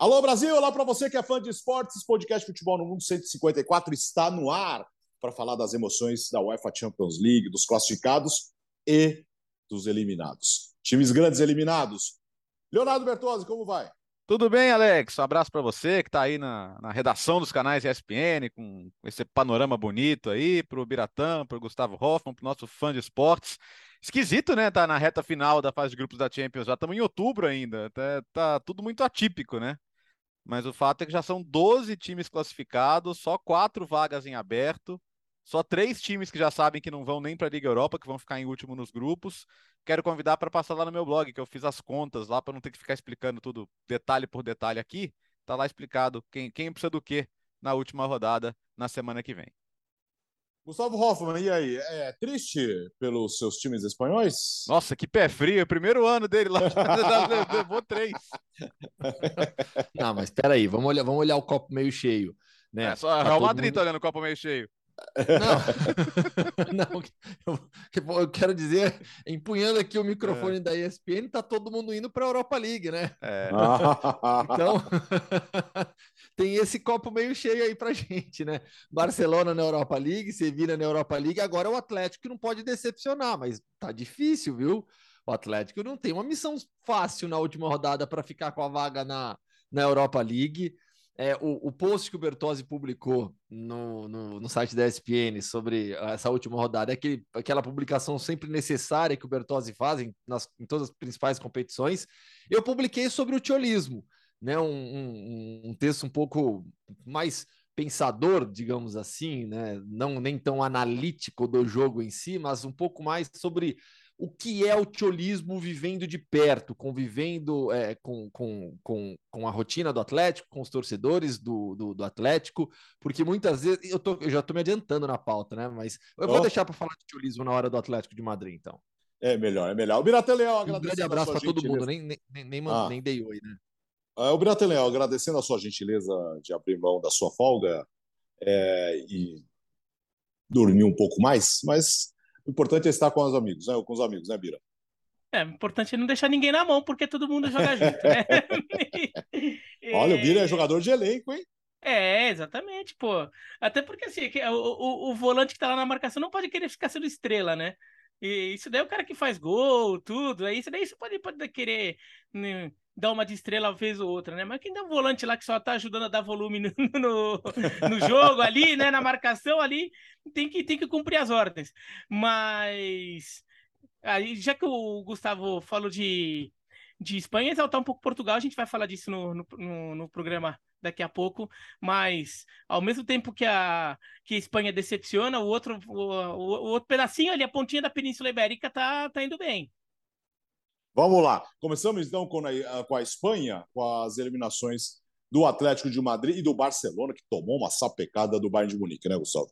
Alô Brasil, olá para você que é fã de esportes, podcast Futebol no Mundo 154 está no ar para falar das emoções da UEFA Champions League, dos classificados e dos eliminados. Times grandes eliminados. Leonardo Bertozzi, como vai? Tudo bem, Alex? Um abraço para você que está aí na, na, redação dos canais ESPN, com esse panorama bonito aí, para o Biratã, para o Gustavo Hoffman, para o nosso fã de esportes. Esquisito, né? Tá na reta final da fase de grupos da Champions, já estamos em outubro ainda, tá, tá tudo muito atípico, né? Mas o fato é que já são 12 times classificados, só quatro vagas em aberto. Só três times que já sabem que não vão nem para a Liga Europa, que vão ficar em último nos grupos. Quero convidar para passar lá no meu blog, que eu fiz as contas lá para não ter que ficar explicando tudo detalhe por detalhe aqui. Tá lá explicado quem, quem precisa do que na última rodada na semana que vem. Gustavo Hoffman, e aí? É triste pelos seus times espanhóis? Nossa, que pé frio. É primeiro ano dele lá. Levou três. Não, mas peraí, vamos olhar, vamos olhar o copo meio cheio. Né? É, só tá Real Madrid mundo... tá olhando o copo meio cheio. Não, não eu, eu, quero dizer, empunhando aqui o microfone é. da ESPN, tá todo mundo indo para a Europa League, né? É. então, tem esse copo meio cheio aí pra gente, né? Barcelona na Europa League, Sevilla na Europa League, agora é o Atlético que não pode decepcionar, mas tá difícil, viu? O Atlético não tem uma missão fácil na última rodada para ficar com a vaga na, na Europa League. É, o, o, post que o Bertozzi publicou no, no, no, site da ESPN sobre essa última rodada é aquele, aquela publicação sempre necessária que o Bertozzi faz em, nas, em todas as principais competições. Eu publiquei sobre o tiolismo, né? Um, um, um, texto um pouco mais pensador, digamos assim, né? não nem tão analítico do jogo em si, mas um pouco mais sobre o que é o tiolismo vivendo de perto, convivendo é, com, com, com, com a rotina do Atlético, com os torcedores do, do, do Atlético, porque muitas vezes eu, tô, eu já estou me adiantando na pauta, né? Mas eu vou oh. deixar para falar de tiolismo na hora do Atlético de Madrid, então. É melhor, é melhor. O Birata Leão, Um grande abraço para todo mundo, nem, nem, nem, ah. nem dei oi, né? O Birata Leão, agradecendo a sua gentileza de abrir mão da sua folga é, e dormir um pouco mais, mas o importante é estar com os amigos, né? Com os amigos, né, Bira? É, o importante é não deixar ninguém na mão, porque todo mundo joga junto, né? Olha, o Bira é jogador de elenco, hein? É, exatamente, pô. Até porque assim, o, o, o volante que tá lá na marcação não pode querer ficar sendo estrela, né? E isso daí é o cara que faz gol, tudo. Aí isso daí você pode, pode querer dar uma de estrela vez ou outra, né? Mas quem dá um volante lá que só tá ajudando a dar volume no, no, no jogo ali, né? Na marcação ali, tem que, tem que cumprir as ordens. Mas aí, já que o Gustavo falou de, de Espanha, exaltar um pouco Portugal, a gente vai falar disso no, no, no programa daqui a pouco, mas ao mesmo tempo que a, que a Espanha decepciona, o outro, o, o, o outro pedacinho ali, a pontinha da Península Ibérica, tá, tá indo bem. Vamos lá. Começamos então com a, com a Espanha, com as eliminações do Atlético de Madrid e do Barcelona, que tomou uma sapecada do Bayern de Munique, né, Gustavo?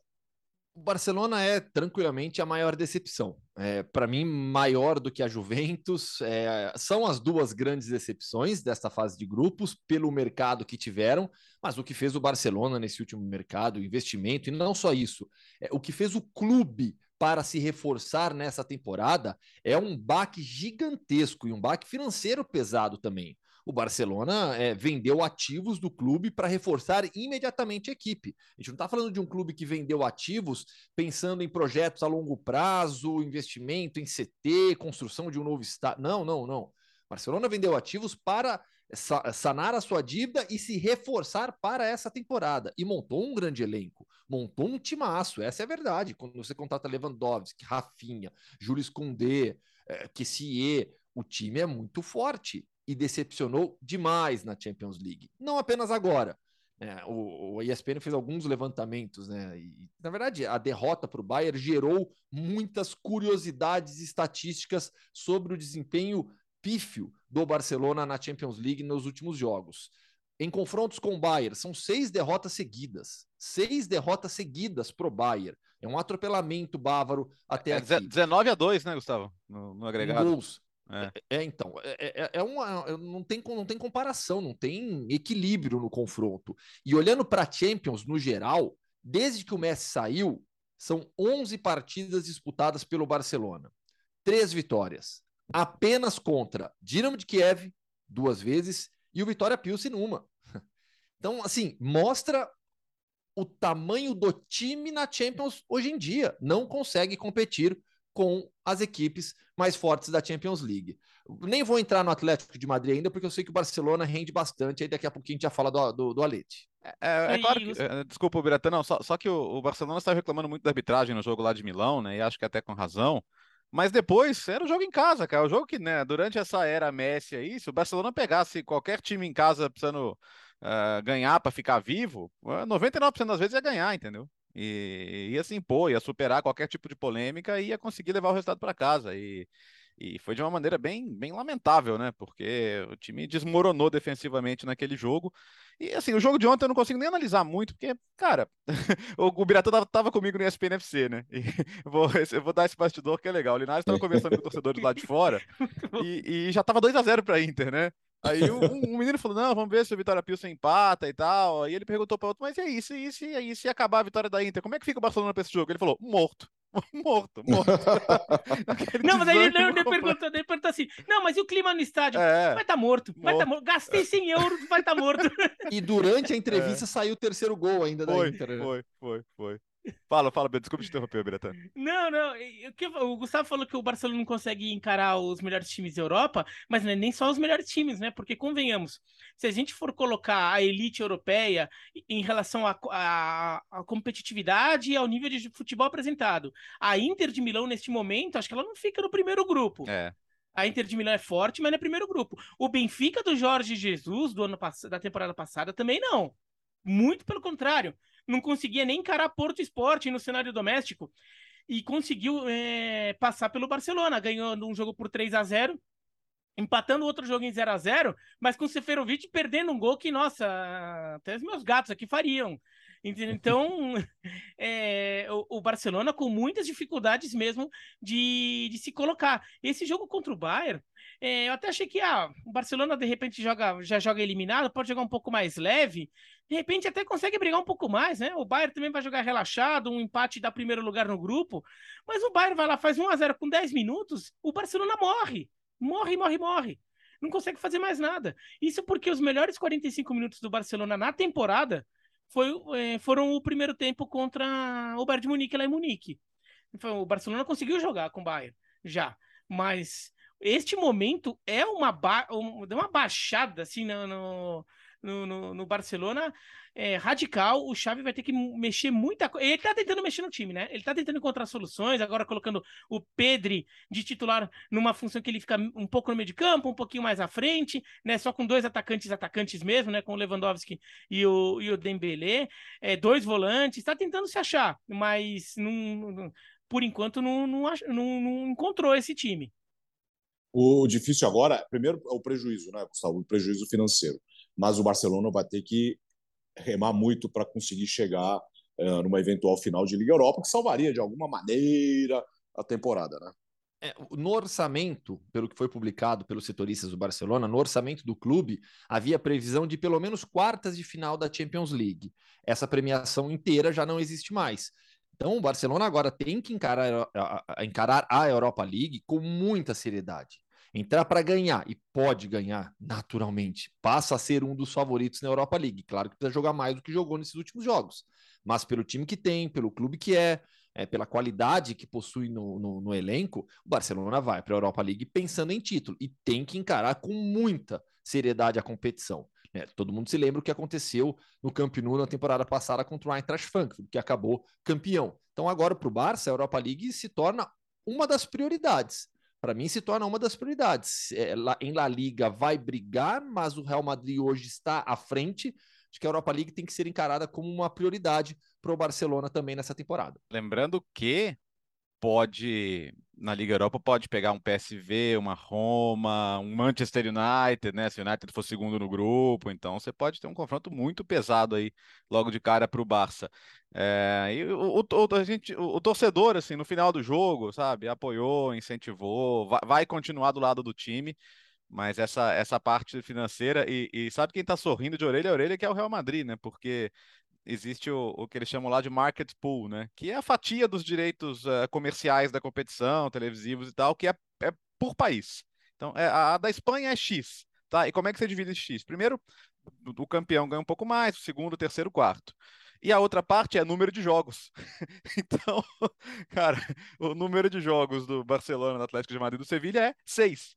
O Barcelona é tranquilamente a maior decepção. É, Para mim, maior do que a Juventus. É, são as duas grandes decepções desta fase de grupos, pelo mercado que tiveram, mas o que fez o Barcelona nesse último mercado, investimento, e não só isso, é, o que fez o clube para se reforçar nessa temporada é um baque gigantesco e um baque financeiro pesado também o Barcelona é, vendeu ativos do clube para reforçar imediatamente a equipe. A gente não está falando de um clube que vendeu ativos pensando em projetos a longo prazo, investimento em CT, construção de um novo estádio. Não, não, não. Barcelona vendeu ativos para sanar a sua dívida e se reforçar para essa temporada. E montou um grande elenco, montou um timaço, essa é a verdade. Quando você contrata Lewandowski, Rafinha, Júlio Koundé, é, Kessie, o time é muito forte e decepcionou demais na Champions League. Não apenas agora. Né? O, o ESPN fez alguns levantamentos, né? E, na verdade, a derrota para o Bayern gerou muitas curiosidades estatísticas sobre o desempenho pífio do Barcelona na Champions League nos últimos jogos. Em confrontos com o Bayern, são seis derrotas seguidas. Seis derrotas seguidas para o Bayern. É um atropelamento bávaro até é, aqui. 19 a 2, né, Gustavo? No, no agregado. Gols. É. é, é, então, é, é, é uma, não, tem, não tem comparação, não tem equilíbrio no confronto. E olhando para a Champions no geral, desde que o Messi saiu, são 11 partidas disputadas pelo Barcelona. Três vitórias. Apenas contra Dinamo de Kiev, duas vezes, e o Vitória Pilsen numa. Então, assim, mostra o tamanho do time na Champions hoje em dia. Não consegue competir com as equipes mais fortes da Champions League. Nem vou entrar no Atlético de Madrid ainda, porque eu sei que o Barcelona rende bastante. Aí daqui a pouquinho a gente já fala do, do, do Alete. É, é, é claro que, é, desculpa, Biratã, não, só, só que o, o Barcelona está reclamando muito da arbitragem no jogo lá de Milão, né? E acho que até com razão. Mas depois era o jogo em casa, cara. O jogo que, né, durante essa era Messi aí, se o Barcelona pegasse qualquer time em casa precisando uh, ganhar para ficar vivo, 99% das vezes ia ganhar, entendeu? E ia se impor, ia superar qualquer tipo de polêmica e ia conseguir levar o resultado para casa. E, e foi de uma maneira bem, bem lamentável, né? Porque o time desmoronou defensivamente naquele jogo. E assim, o jogo de ontem eu não consigo nem analisar muito, porque, cara, o, Biratã tava, tava, comigo no ESPN FC, né? E vou, eu vou dar esse bastidor que é legal. O Linares estava conversando com o torcedor do lado de fora e, e já tava 2 a 0 para Inter, né? Aí um, um, menino falou: não, vamos ver se o Vitória Pilsen empata e tal. Aí ele perguntou para outro, mas e aí, se, se, aí, se acabar a vitória da Inter, como é que fica o Barcelona para esse jogo? Ele falou: morto. morto, morto. não, mas aí ele, ele, perguntou, ele perguntou assim: não, mas e o clima no estádio? É, vai estar tá morto, vai estar tá morto. Gastei 100 euros, vai estar tá morto. E durante a entrevista é. saiu o terceiro gol ainda da foi, Inter. Né? Foi, foi, foi. Fala, fala, desculpa te interromper, Biratã. Não, não. O Gustavo falou que o Barcelona não consegue encarar os melhores times da Europa, mas não é nem só os melhores times, né? Porque, convenhamos, se a gente for colocar a elite europeia em relação à competitividade e ao nível de futebol apresentado, a Inter de Milão, neste momento, acho que ela não fica no primeiro grupo. É. A Inter de Milão é forte, mas não é primeiro grupo. O Benfica do Jorge Jesus, do ano da temporada passada, também não. Muito pelo contrário não conseguia nem encarar Porto Esporte no cenário doméstico e conseguiu é, passar pelo Barcelona, ganhando um jogo por 3 a 0 empatando outro jogo em 0 a 0 mas com o Seferovic perdendo um gol que, nossa, até os meus gatos aqui fariam. Então, é, o, o, Barcelona com muitas dificuldades mesmo de, de se colocar. Esse jogo contra o Bayern, é, eu até achei que ah, o Barcelona de repente joga, já joga eliminado, pode jogar um pouco mais leve, de repente até consegue brigar um pouco mais, né? O Bayern também vai jogar relaxado, um empate dá primeiro lugar no grupo, mas o Bayern vai lá, faz 1 a 0 com 10 minutos, o Barcelona morre. Morre, morre, morre. Não consegue fazer mais nada. Isso porque os melhores 45 minutos do Barcelona na temporada foi, é, foram o primeiro tempo contra o Bayern de Munique lá em Munique. Então, o Barcelona conseguiu jogar com o Bayern, já. Mas este momento é uma, ba uma baixada assim no, no no, no, no Barcelona é, radical. O Xavi vai ter que mexer muita coisa. Ele tá tentando mexer no time, né? Ele tá tentando encontrar soluções, agora colocando o Pedri de titular numa função que ele fica um pouco no meio de campo, um pouquinho mais à frente, né? Só com dois atacantes, atacantes mesmo, né? Com o Lewandowski e o, e o Dembélé. É, dois volantes, tá tentando se achar, mas não por enquanto não, não, não, não encontrou esse time. O difícil agora, primeiro, é o prejuízo, né, Gustavo? O prejuízo financeiro mas o Barcelona vai ter que remar muito para conseguir chegar uh, numa eventual final de Liga Europa, que salvaria de alguma maneira a temporada, né? É, no orçamento, pelo que foi publicado pelos setoristas do Barcelona, no orçamento do clube havia previsão de pelo menos quartas de final da Champions League. Essa premiação inteira já não existe mais. Então, o Barcelona agora tem que encarar, encarar a Europa League com muita seriedade entrar para ganhar e pode ganhar naturalmente, passa a ser um dos favoritos na Europa League. Claro que precisa jogar mais do que jogou nesses últimos jogos, mas pelo time que tem, pelo clube que é, é pela qualidade que possui no, no, no elenco, o Barcelona vai para a Europa League pensando em título e tem que encarar com muita seriedade a competição. É, todo mundo se lembra o que aconteceu no Camp Nou na temporada passada contra o Eintracht Frankfurt, que acabou campeão. Então agora para o Barça, a Europa League se torna uma das prioridades para mim se torna uma das prioridades. É, lá, em La Liga vai brigar, mas o Real Madrid hoje está à frente. Acho que a Europa League tem que ser encarada como uma prioridade para o Barcelona também nessa temporada. Lembrando que pode, na Liga Europa, pode pegar um PSV, uma Roma, um Manchester United, né? Se o United for segundo no grupo, então você pode ter um confronto muito pesado aí logo de cara para o Barça. É, e o, o, a gente, o, o, torcedor, assim, no final do jogo, sabe, apoiou, incentivou, vai, vai continuar do lado do time. Mas essa, essa parte financeira, e, e sabe quem está sorrindo de orelha a orelha, que é o Real Madrid, né? Porque existe o, o, que eles chamam lá de market pool, né? Que é a fatia dos direitos uh, comerciais da competição, televisivos e tal, que é, é por país. Então, é, a, a, da Espanha é X, tá? E como é que você divide esse X? Primeiro, o campeão ganha um pouco mais, o segundo, o terceiro, o quarto. E a outra parte é número de jogos. então, cara, o número de jogos do Barcelona, do Atlético de Madrid e do Sevilha é seis.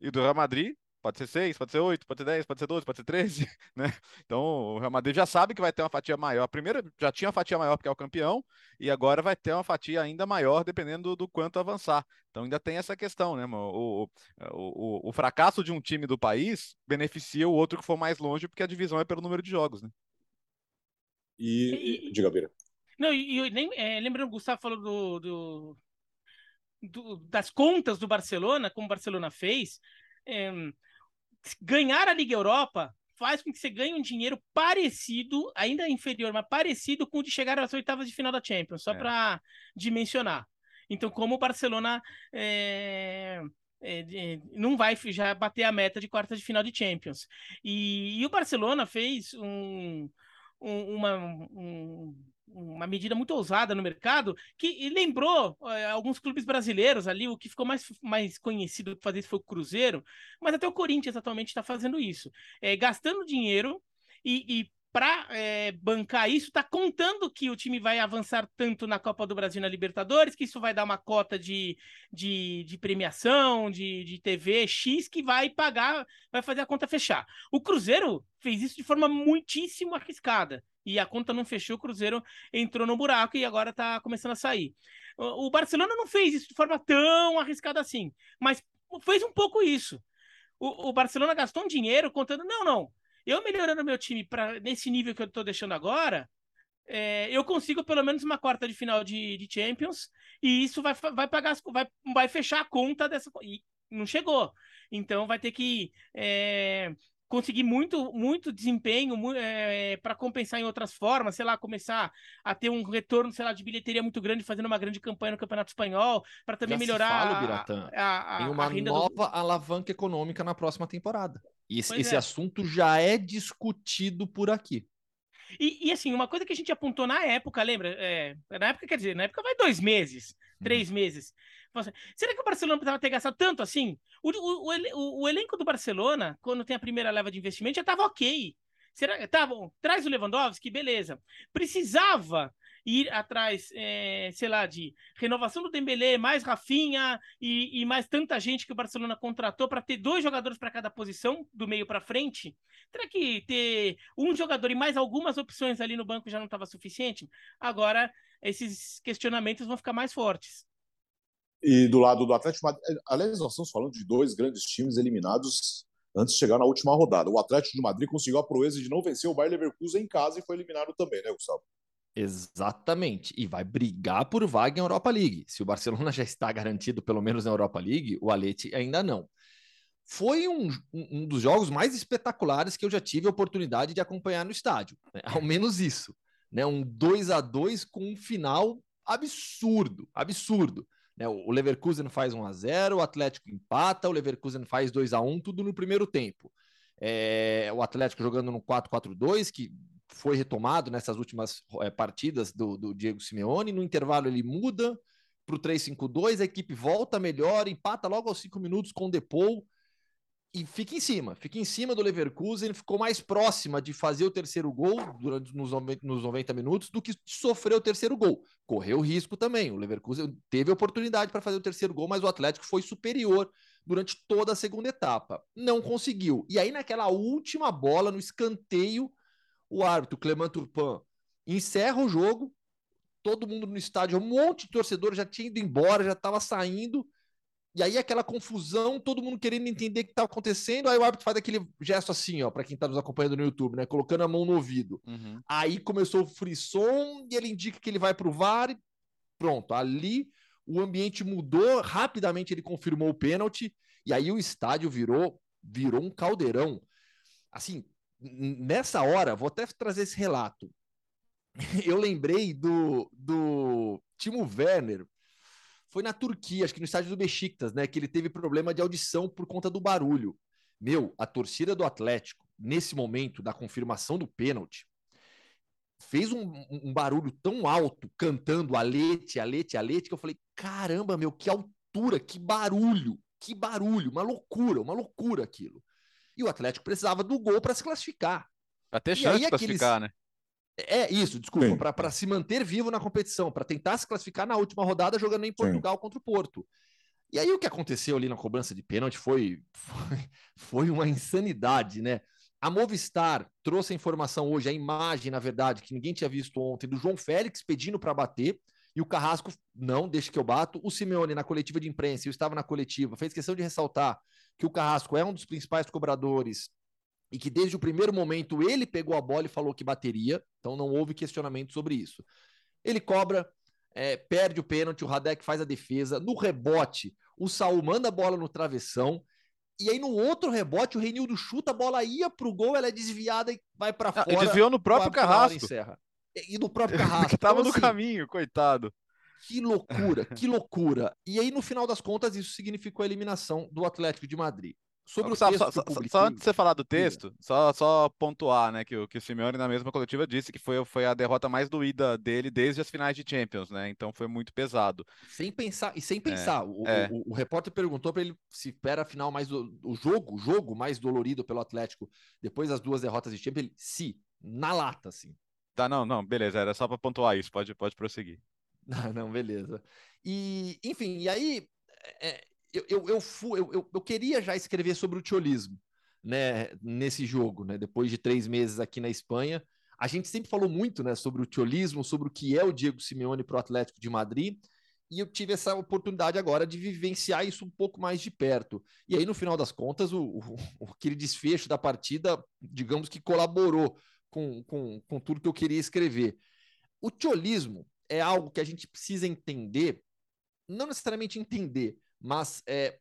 E do Real Madrid Pode ser 6, pode ser 8, pode ser 10, pode ser 12, pode ser 13, né? Então o Real Madrid já sabe que vai ter uma fatia maior. A primeira já tinha uma fatia maior porque é o campeão, e agora vai ter uma fatia ainda maior dependendo do, do quanto avançar. Então ainda tem essa questão, né? O, o, o, o, fracasso de um time do país beneficia o outro que for mais longe, porque a divisão é pelo número de jogos, né? E, e diga, Beira. Não, e, e nem é, lembrando, o Gustavo falou do, do, do, das contas do Barcelona, como o Barcelona fez. É, ganhar a Liga Europa faz com que você ganhe um dinheiro parecido, ainda inferior, mas parecido com o de chegar às oitavas de final da Champions, só é. para dimensionar. Então, como o Barcelona é, é, não vai já bater a meta de quartas de final de Champions. E, e o Barcelona fez um, um, uma, um, uma medida muito ousada no mercado, que lembrou é, alguns clubes brasileiros ali, o que ficou mais, mais conhecido para fazer isso foi o Cruzeiro, mas até o Corinthians atualmente está fazendo isso, é, gastando dinheiro e, e para é, bancar isso, está contando que o time vai avançar tanto na Copa do Brasil e na Libertadores, que isso vai dar uma cota de, de, de, premiação, de, de TV X, que vai pagar, vai fazer a conta fechar. O Cruzeiro fez isso de forma muitíssimo arriscada e a conta não fechou, o Cruzeiro entrou no buraco e agora está começando a sair. O Barcelona não fez isso de forma tão arriscada assim, mas fez um pouco isso. O, o Barcelona gastou um dinheiro contando, não, não, eu melhorando meu time para nesse nível que eu estou deixando agora, é, eu consigo pelo menos uma quarta de final de, de Champions e isso vai, vai pagar, vai, vai fechar a conta dessa. E não chegou. Então vai ter que é, conseguir muito, muito desempenho é, eh, para compensar em outras formas, sei lá, começar a ter um retorno, sei lá, de bilheteria muito grande, fazendo uma grande campanha no Campeonato Espanhol, para também Já melhorar fala, Biratã. A, a, Tem uma nova do... alavanca econômica na próxima temporada. E esse, esse é. assunto já é discutido por aqui. E, e, assim, uma coisa que a gente apontou na época, lembra? É, na época, quer dizer, na época vai dois meses, três uhum. meses. Assim, será que o Barcelona precisava ter gastado tanto assim? O, o, o, o, elenco do Barcelona, quando tem a primeira leva de investimento, já estava ok. Será, tá bom, traz o Lewandowski, beleza. Precisava ir atrás, é, sei lá, de renovação do Dembélé, mais Rafinha e, e mais tanta gente que o Barcelona contratou para ter dois jogadores para cada posição, do meio para frente. Será que ter um jogador e mais algumas opções ali no banco já não estava suficiente? Agora, esses questionamentos vão ficar mais fortes. E do lado do Atlético Madrid, aliás, nós estamos falando de dois grandes times eliminados antes de chegar na última rodada. O Atlético de Madrid conseguiu a proeza de não vencer o Bayer Leverkusen em casa e foi eliminado também, né, Gustavo? Exatamente. E vai brigar por vaga em Europa League. Se o Barcelona já está garantido, pelo menos na Europa League, o Alete ainda não. Foi um, um dos jogos mais espetaculares que eu já tive a oportunidade de acompanhar no estádio. Né? Ao menos isso. Né? Um 2 a 2 com um final absurdo, absurdo. Né? O Leverkusen faz 1 a 0 o Atlético empata, o Leverkusen faz 2 a 1 tudo no primeiro tempo. É, o Atlético jogando no 4-4-2, que foi retomado nessas últimas é, partidas do, do, Diego Simeone. No intervalo ele muda para o 3-5-2, a equipe volta melhor, empata logo aos 5 minutos com o Depou e fica em cima, fica em cima do Leverkusen, ficou mais próxima de fazer o terceiro gol durante nos, nos 90 minutos do que sofrer o terceiro gol. Correu risco também. O Leverkusen teve oportunidade para fazer o terceiro gol, mas o Atlético foi superior durante toda a segunda etapa. Não conseguiu. E aí, naquela última bola, no escanteio, o árbitro, Clement Turpin, encerra o jogo. Todo mundo no estádio, um monte de torcedor já tinha ido embora, já estava saindo. E aí aquela confusão, todo mundo querendo entender o que estava acontecendo, aí o árbitro faz aquele gesto assim, ó, para quem está nos acompanhando no YouTube, né, colocando a mão no ouvido. Uhum. Aí começou o frisson e ele indica que ele vai para o VAR e pronto, ali o ambiente mudou, rapidamente ele confirmou o pênalti e aí o estádio virou virou um caldeirão. Assim, nessa hora, vou até trazer esse relato. Eu lembrei do, do Timo Werner foi na Turquia, acho que no estádio do Besiktas, né? Que ele teve problema de audição por conta do barulho. Meu, a torcida do Atlético, nesse momento da confirmação do pênalti, fez um, um barulho tão alto, cantando Alete, Alete, Alete, que eu falei: caramba, meu, que altura, que barulho, que barulho, uma loucura, uma loucura aquilo. E o Atlético precisava do gol para se classificar. Ter chance de classificar, aqueles... né? É isso, desculpa, para se manter vivo na competição, para tentar se classificar na última rodada jogando em Portugal Sim. contra o Porto. E aí o que aconteceu ali na cobrança de pênalti foi, foi, foi uma insanidade, né? A Movistar trouxe a informação hoje, a imagem, na verdade, que ninguém tinha visto ontem, do João Félix pedindo para bater, e o Carrasco, não, deixa que eu bato. O Simeone, na coletiva de imprensa, eu estava na coletiva, fez questão de ressaltar que o Carrasco é um dos principais cobradores e que desde o primeiro momento ele pegou a bola e falou que bateria, então não houve questionamento sobre isso. Ele cobra, é, perde o pênalti, o Radek faz a defesa, no rebote, o Saul manda a bola no travessão, e aí no outro rebote o Reinildo chuta, a bola ia pro gol, ela é desviada e vai para ah, fora. desviou no próprio Carrasco. E no próprio Carrasco. que tava então, no assim, caminho, coitado. Que loucura, que loucura. E aí, no final das contas, isso significou a eliminação do Atlético de Madrid. Sobre só, o texto só, só, só, antes de você falar do texto, só, só pontuar, né, que, que o Simeone na mesma coletiva disse que foi, foi a derrota mais doída dele desde as finais de Champions, né? Então foi muito pesado. Sem pensar, e sem é, pensar, é, o, é. O, o, o, repórter perguntou para ele se espera a final mais do, o jogo, o jogo mais dolorido pelo Atlético depois das duas derrotas de Champions, ele, sim, na lata, assim. Tá, não, não, beleza, era só para pontuar isso, pode, pode prosseguir. Não, não, beleza. E, enfim, e aí, é, eu, eu, eu, fui, eu, eu, queria já escrever sobre o tiolismo, né, nesse jogo, né, depois de três meses aqui na Espanha. A gente sempre falou muito, né, sobre o tiolismo, sobre o que é o Diego Simeone para o Atlético de Madrid, e eu tive essa oportunidade agora de vivenciar isso um pouco mais de perto. E aí, no final das contas, o, o, aquele desfecho da partida, digamos que colaborou com, com, com tudo que eu queria escrever. O tiolismo é algo que a gente precisa entender, não necessariamente entender, mas é,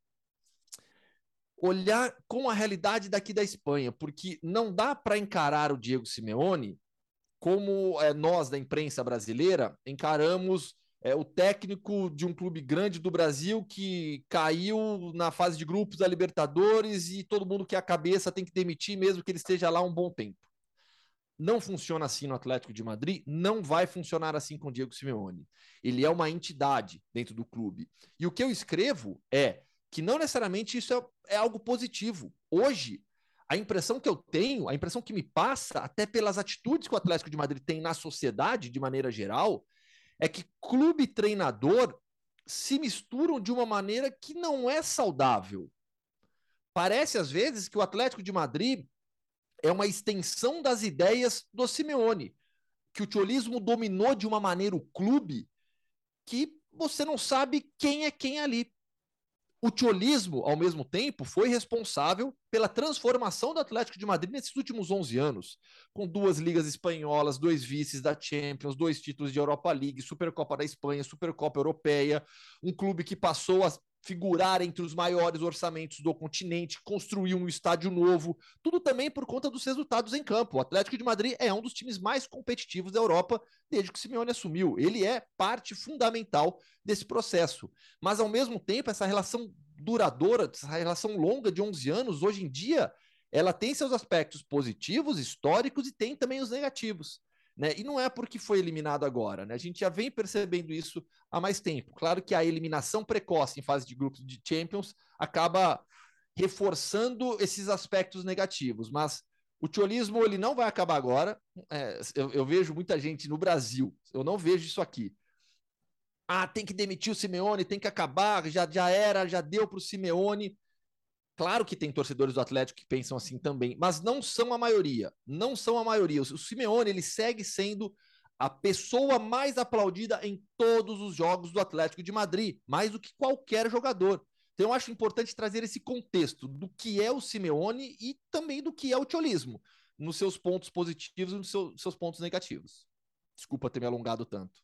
olhar com a realidade daqui da Espanha, porque não dá para encarar o Diego Simeone como é, nós da imprensa brasileira encaramos é, o técnico de um clube grande do Brasil que caiu na fase de grupos da Libertadores e todo mundo que é a cabeça tem que demitir mesmo que ele esteja lá um bom tempo. Não funciona assim no Atlético de Madrid, não vai funcionar assim com o Diego Simeone. Ele é uma entidade dentro do clube. E o que eu escrevo é que não necessariamente isso é, é algo positivo. Hoje, a impressão que eu tenho, a impressão que me passa, até pelas atitudes que o Atlético de Madrid tem na sociedade de maneira geral, é que clube e treinador se misturam de uma maneira que não é saudável. Parece às vezes que o Atlético de Madrid é uma extensão das ideias do Simeone, que o tiolismo dominou de uma maneira o clube que você não sabe quem é quem ali. O tiolismo, ao mesmo tempo, foi responsável pela transformação do Atlético de Madrid nesses últimos 11 anos, com duas ligas espanholas, dois vices da Champions, dois títulos de Europa League, Supercopa da Espanha, Supercopa Europeia, um clube que passou a figurar entre os maiores orçamentos do continente, construir um estádio novo, tudo também por conta dos resultados em campo. O Atlético de Madrid é um dos times mais competitivos da Europa desde que o Simeone assumiu. Ele é parte fundamental desse processo. Mas, ao mesmo tempo, essa relação duradoura, essa relação longa de 11 anos, hoje em dia, ela tem seus aspectos positivos, históricos, e tem também os negativos. Né? E não é porque foi eliminado agora, né? A gente já vem percebendo isso há mais tempo. Claro que a eliminação precoce em fase de grupos de Champions acaba reforçando esses aspectos negativos, mas o tiolismo ele não vai acabar agora. É, eu, eu, vejo muita gente no Brasil, eu não vejo isso aqui. Ah, tem que demitir o Simeone, tem que acabar, já, já era, já deu para o Simeone. Claro que tem torcedores do Atlético que pensam assim também, mas não são a maioria. Não são a maioria. O Simeone ele segue sendo a pessoa mais aplaudida em todos os jogos do Atlético de Madrid, mais do que qualquer jogador. Então eu acho importante trazer esse contexto do que é o Simeone e também do que é o tiolismo, nos seus pontos positivos e nos seus, seus pontos negativos. Desculpa ter me alongado tanto.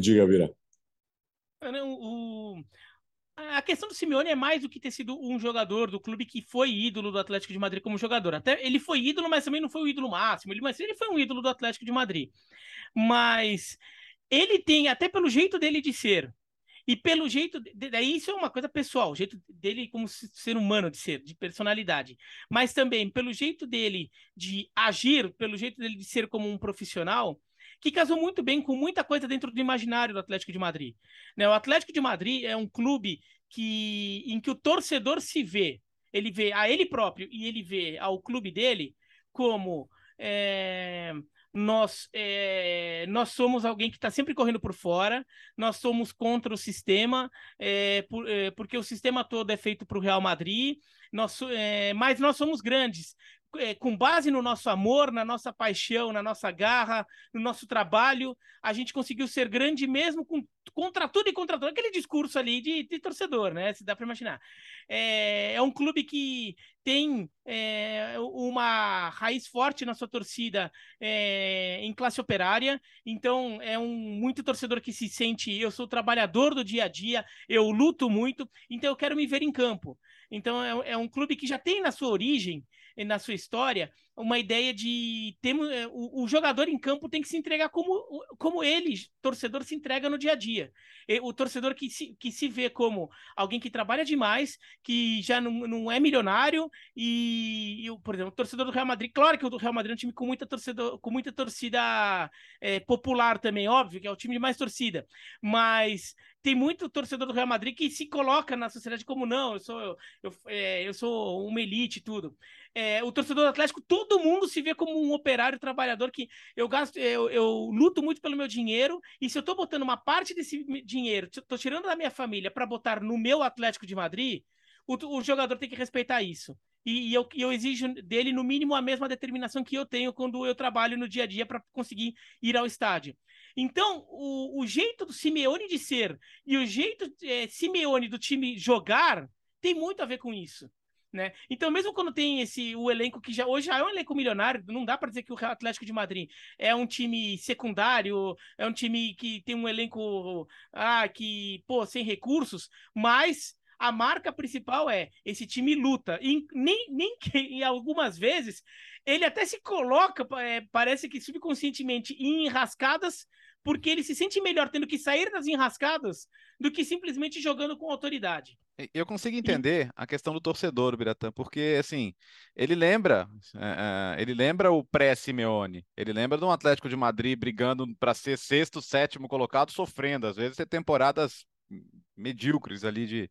Diga, Vira. O, a questão do Simeone é mais do que ter sido um jogador do clube que foi ídolo do Atlético de Madrid como jogador. Até ele foi ídolo, mas também não foi o ídolo máximo. Ele, mas ele foi um ídolo do Atlético de Madrid. Mas ele tem, até pelo jeito dele de ser, e pelo jeito, daí isso é uma coisa pessoal, o jeito dele como ser humano de ser, de personalidade. Mas também pelo jeito dele de agir, pelo jeito dele de ser como um profissional, que casou muito bem com muita coisa dentro do imaginário do Atlético de Madrid. Né? O Atlético de Madrid é um clube que, em que o torcedor se vê, ele vê a ele próprio e ele vê ao clube dele como é, nós, é, nós somos alguém que está sempre correndo por fora, nós somos contra o sistema, é, por, é, porque o sistema todo é feito para o Real Madrid, nós, mas nós somos grandes. Com base no nosso amor, na nossa paixão, na nossa garra, no nosso trabalho, a gente conseguiu ser grande mesmo com, contra tudo e contra tudo. Aquele discurso ali de, de torcedor, né? Se dá para imaginar. É, é um clube que tem é, uma raiz forte na sua torcida é, em classe operária, então é um muito torcedor que se sente, eu sou trabalhador do dia a dia, eu luto muito, então eu quero me ver em campo. Então é, é um clube que já tem na sua origem, na sua história, uma ideia de temos é, o, o, jogador em campo tem que se entregar como, como ele, torcedor, se entrega no dia a dia. O torcedor que se, que se vê como alguém que trabalha demais, que já não, não é milionário, e, e, por exemplo, o torcedor do Real Madrid, claro que o Real Madrid é um time com muita, torcedor, com muita torcida é, popular também, óbvio, que é o time de mais torcida, mas tem muito torcedor do Real Madrid que se coloca na sociedade como não, eu sou, eu, eu, é, eu sou uma elite e tudo. É, o torcedor do Atlético, todo mundo se vê como um operário trabalhador que eu gasto, eu, eu luto muito pelo meu dinheiro, e se eu estou botando uma parte desse dinheiro, estou tirando da minha família para botar no meu Atlético de Madrid, o, o jogador tem que respeitar isso. E, e eu, eu exijo dele, no mínimo, a mesma determinação que eu tenho quando eu trabalho no dia a dia para conseguir ir ao estádio. Então, o, o jeito do Simeone de ser e o jeito é, Simeone do time jogar tem muito a ver com isso. Né? Então, mesmo quando tem esse o elenco que já hoje já é um elenco milionário, não dá para dizer que o Atlético de Madrid é um time secundário, é um time que tem um elenco ah, que, pô, sem recursos, mas a marca principal é esse time luta. E nem, nem que, em algumas vezes ele até se coloca, é, parece que subconscientemente, em enrascadas porque ele se sente melhor tendo que sair das enrascadas do que simplesmente jogando com autoridade. Eu consigo entender e... a questão do torcedor, Biratã, porque assim, ele lembra, é, é ele lembra o pré-Simeone, ele lembra de um Atlético de Madrid brigando para ser sexto, sétimo colocado, sofrendo, às vezes ter temporadas medíocres ali de,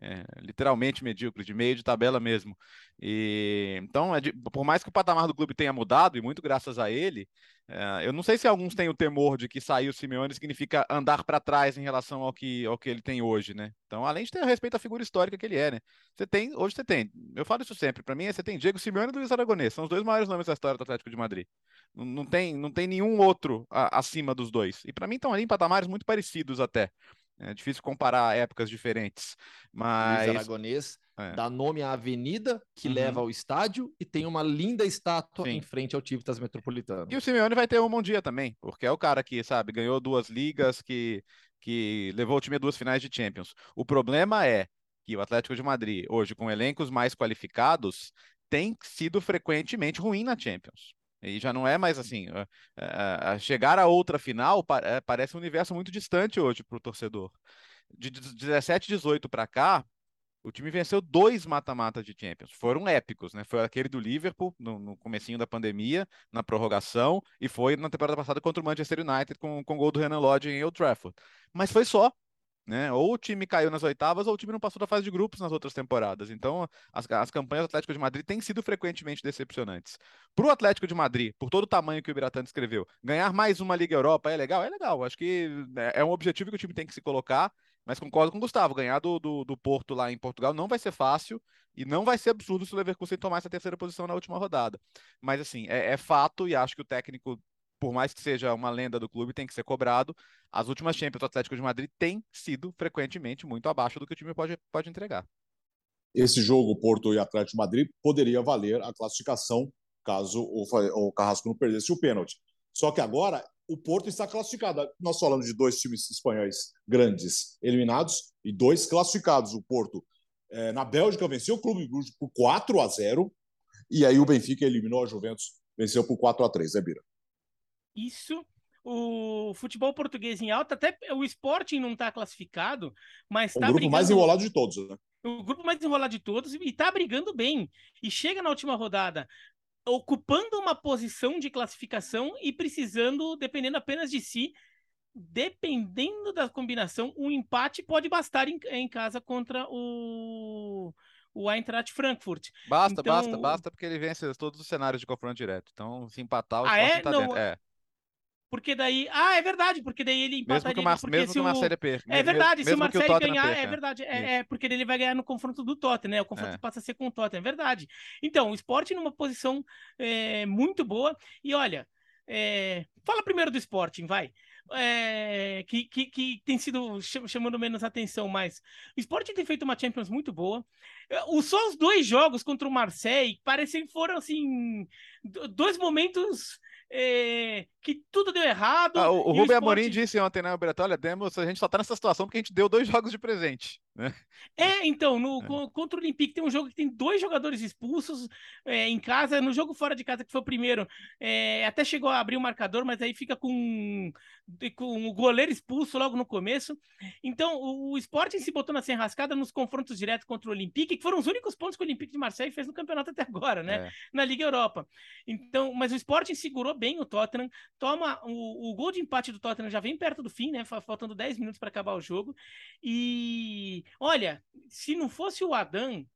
é, literalmente medíocre, de meio de tabela mesmo. E então, é de, por mais que o patamar do clube tenha mudado, e muito graças a ele, é, eu não sei se alguns têm o temor de que sair o Simeone significa andar para trás em relação ao que, ao que ele tem hoje, né? Então, além de ter respeito à figura histórica que ele é, né? Você tem, hoje você tem, eu falo isso sempre, para mim, você tem Diego Simeone e Luiz Aragonês, são os dois maiores nomes da história do Atlético de Madrid. Não, não tem, não tem nenhum outro a, acima dos dois. E para mim estão ali em patamares muito parecidos até. É difícil comparar épocas diferentes. Mas. Luiz Aragonês é. dá nome à avenida que uhum. leva ao estádio e tem uma linda estátua Sim. em frente ao Tivitas Metropolitano. E o Simeone vai ter um bom dia também, porque é o cara que, sabe, ganhou duas ligas, que, que levou o time a duas finais de Champions. O problema é que o Atlético de Madrid, hoje, com elencos mais qualificados, tem sido frequentemente ruim na Champions. E já não é mais assim. chegar a outra final é, parece um universo muito distante hoje para o torcedor. De 17, 18 para cá, o time venceu dois mata-matas de Champions. Foram épicos, né? Foi aquele do Liverpool no, no comecinho da pandemia, na prorrogação, e foi na temporada passada contra o Manchester United com, com o gol do Renan Lodge em Old Trafford. Mas foi só. Né? Ou o time caiu nas oitavas, ou o time não passou da fase de grupos nas outras temporadas. Então, as, as campanhas do Atlético de Madrid têm sido frequentemente decepcionantes. Para o Atlético de Madrid, por todo o tamanho que o Biratã descreveu, ganhar mais uma Liga Europa é legal? É legal. Acho que né, é um objetivo que o time tem que se colocar. Mas concordo com o Gustavo, ganhar do, do, do Porto lá em Portugal não vai ser fácil e não vai ser absurdo se o Leverkusen tomar essa terceira posição na última rodada. Mas assim, é, é fato e acho que o técnico por mais que seja uma lenda do clube, tem que ser cobrado. As últimas Champions do Atlético de Madrid têm sido frequentemente muito abaixo do que o time pode, pode entregar. Esse jogo, Porto e Atlético de Madrid, poderia valer a classificação caso o, o Carrasco não perdesse o pênalti. Só que agora o Porto está classificado. Nós falamos de dois times espanhóis grandes eliminados e dois classificados. O Porto, é, na Bélgica, venceu o Clube Bruges por 4 a 0 e aí o Benfica eliminou a Juventus, venceu por 4 a 3 né, Bira? Isso o futebol português em alta, até o Sporting não está classificado, mas o tá grupo brigando... mais enrolado de todos, né? O grupo mais enrolado de todos e está brigando bem. E chega na última rodada ocupando uma posição de classificação e precisando, dependendo apenas de si, dependendo da combinação, um empate pode bastar em, em casa contra o, o Eintracht Frankfurt. Basta, então... basta, basta, porque ele vence todos os cenários de confronto direto. Então, se empatar, o ah, é? tá Não, dentro. É. Porque daí. Ah, é verdade, porque daí ele empataria. Mesmo que o, mesmo que o Marseille perca. É verdade, mesmo se o Marseille ganhar, perca. é verdade. É, é, porque ele vai ganhar no confronto do Tottenham, né? O confronto é. passa a ser com o Tottenham, é verdade. Então, o esporte numa posição é, muito boa. E olha, é... fala primeiro do Sporting, vai. É, que, que, que, tem sido chamando menos atenção, mas o Sporting tem feito uma Champions muito boa. Os, só os dois jogos contra o Marseille parecem foram assim dois momentos é, que tudo deu errado. Ah, o, Rubem Amorim disse ontem na né, olha, demos, a gente só tá nessa situação porque a gente deu dois jogos de presente. Né? É, então, no, é. contra o Olympique tem um jogo que tem dois jogadores expulsos é, em casa, no jogo fora de casa, que foi o primeiro, é, até chegou a abrir o marcador, mas aí fica com, com o goleiro expulso logo no começo. Então, o, o Sporting se botou nessa enrascada nos confrontos diretos contra o Olympique, que foram os únicos pontos que o Olympique de Marseille fez no campeonato até agora, né? É. Na Liga Europa. Então, mas o Sporting segurou bem o Tottenham, toma o, o gol de empate do Tottenham já vem perto do fim, né? Faltando 10 minutos para acabar o jogo. E olha, se não fosse o Adam,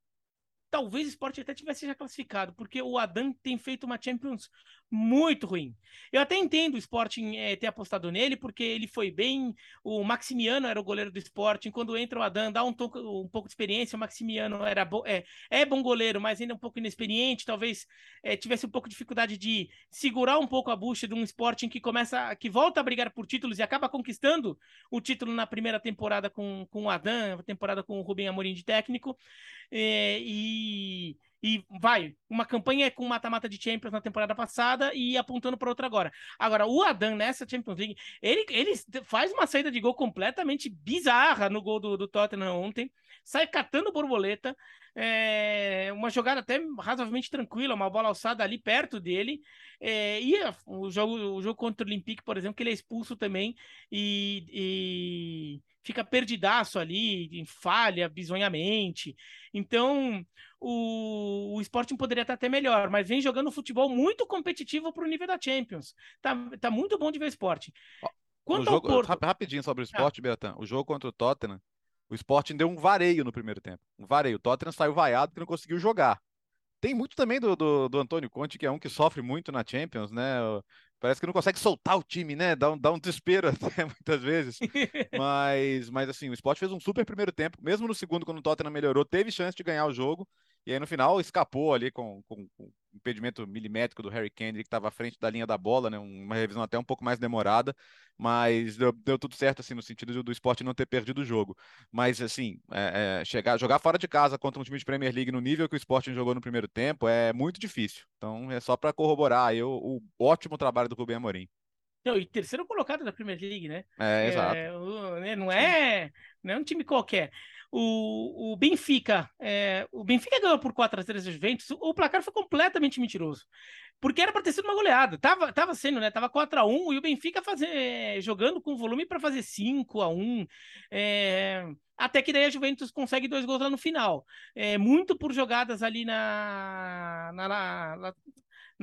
talvez o esporte até tivesse já classificado, porque o Adam tem feito uma Champions muito ruim. Eu até entendo o Sporting é, ter apostado nele, porque ele foi bem. O Maximiano era o goleiro do Sporting. Quando entra o Adam, dá um, toco, um pouco de experiência. O Maximiano era bo é, é bom goleiro, mas ainda um pouco inexperiente. Talvez é, tivesse um pouco de dificuldade de segurar um pouco a bucha de um Sporting que começa, que volta a brigar por títulos e acaba conquistando o título na primeira temporada com, com o Adam, temporada com o Rubem Amorim de técnico. É, e e vai, uma campanha com mata-mata de Champions na temporada passada e apontando para outra agora. Agora, o Adam nessa Champions League, ele, ele faz uma saída de gol completamente bizarra no gol do, do Tottenham ontem, sai catando borboleta, é, uma jogada até razoavelmente tranquila, uma bola alçada ali perto dele. É, e o jogo, o jogo contra o Olympique, por exemplo, que ele é expulso também e, e fica perdidaço ali, falha bizonhamente. Então, o, o Sporting poderia estar até melhor, mas vem jogando futebol muito competitivo para o nível da Champions. Tá, tá muito bom de ver o Sporting. Quanto jogo, Porto... Rapidinho sobre o Sport, ah. O jogo contra o Tottenham, o Sporting deu um vareio no primeiro tempo. Um vareio. O Tottenham saiu vaiado que não conseguiu jogar. Tem muito também do, do, do Antônio Conte, que é um que sofre muito na Champions, né? Parece que não consegue soltar o time, né? Dá um, dá um desespero até muitas vezes. mas, mas assim, o Sport fez um super primeiro tempo. Mesmo no segundo, quando o Tottenham melhorou, teve chance de ganhar o jogo. E aí no final escapou ali com, com, com impedimento milimétrico do Harry Kane, que estava à frente da linha da bola, né? Uma revisão até um pouco mais demorada, mas deu, deu tudo certo, assim, no sentido do, do esporte não ter perdido o jogo. Mas, assim, é, é, chegar, jogar fora de casa contra um time de Premier League no nível que o esporte jogou no primeiro tempo é muito difícil. Então, é só para corroborar aí o, o, ótimo trabalho do Rubem Amorim. Não, e terceiro colocado da Premier League, né? É, é exato. O, né, não, é, não é um time qualquer. O, o Benfica, é, o Benfica ganhou por 4 a 3 Juventus. O placar foi completamente mentiroso. Porque era para ter sido uma goleada. Tava, tava sendo, né? Tava 4 a 1 e o Benfica fazer, jogando com volume para fazer 5 a 1 é, até que daí a Juventus consegue dois gols lá no final. É, muito por jogadas ali na, na, na,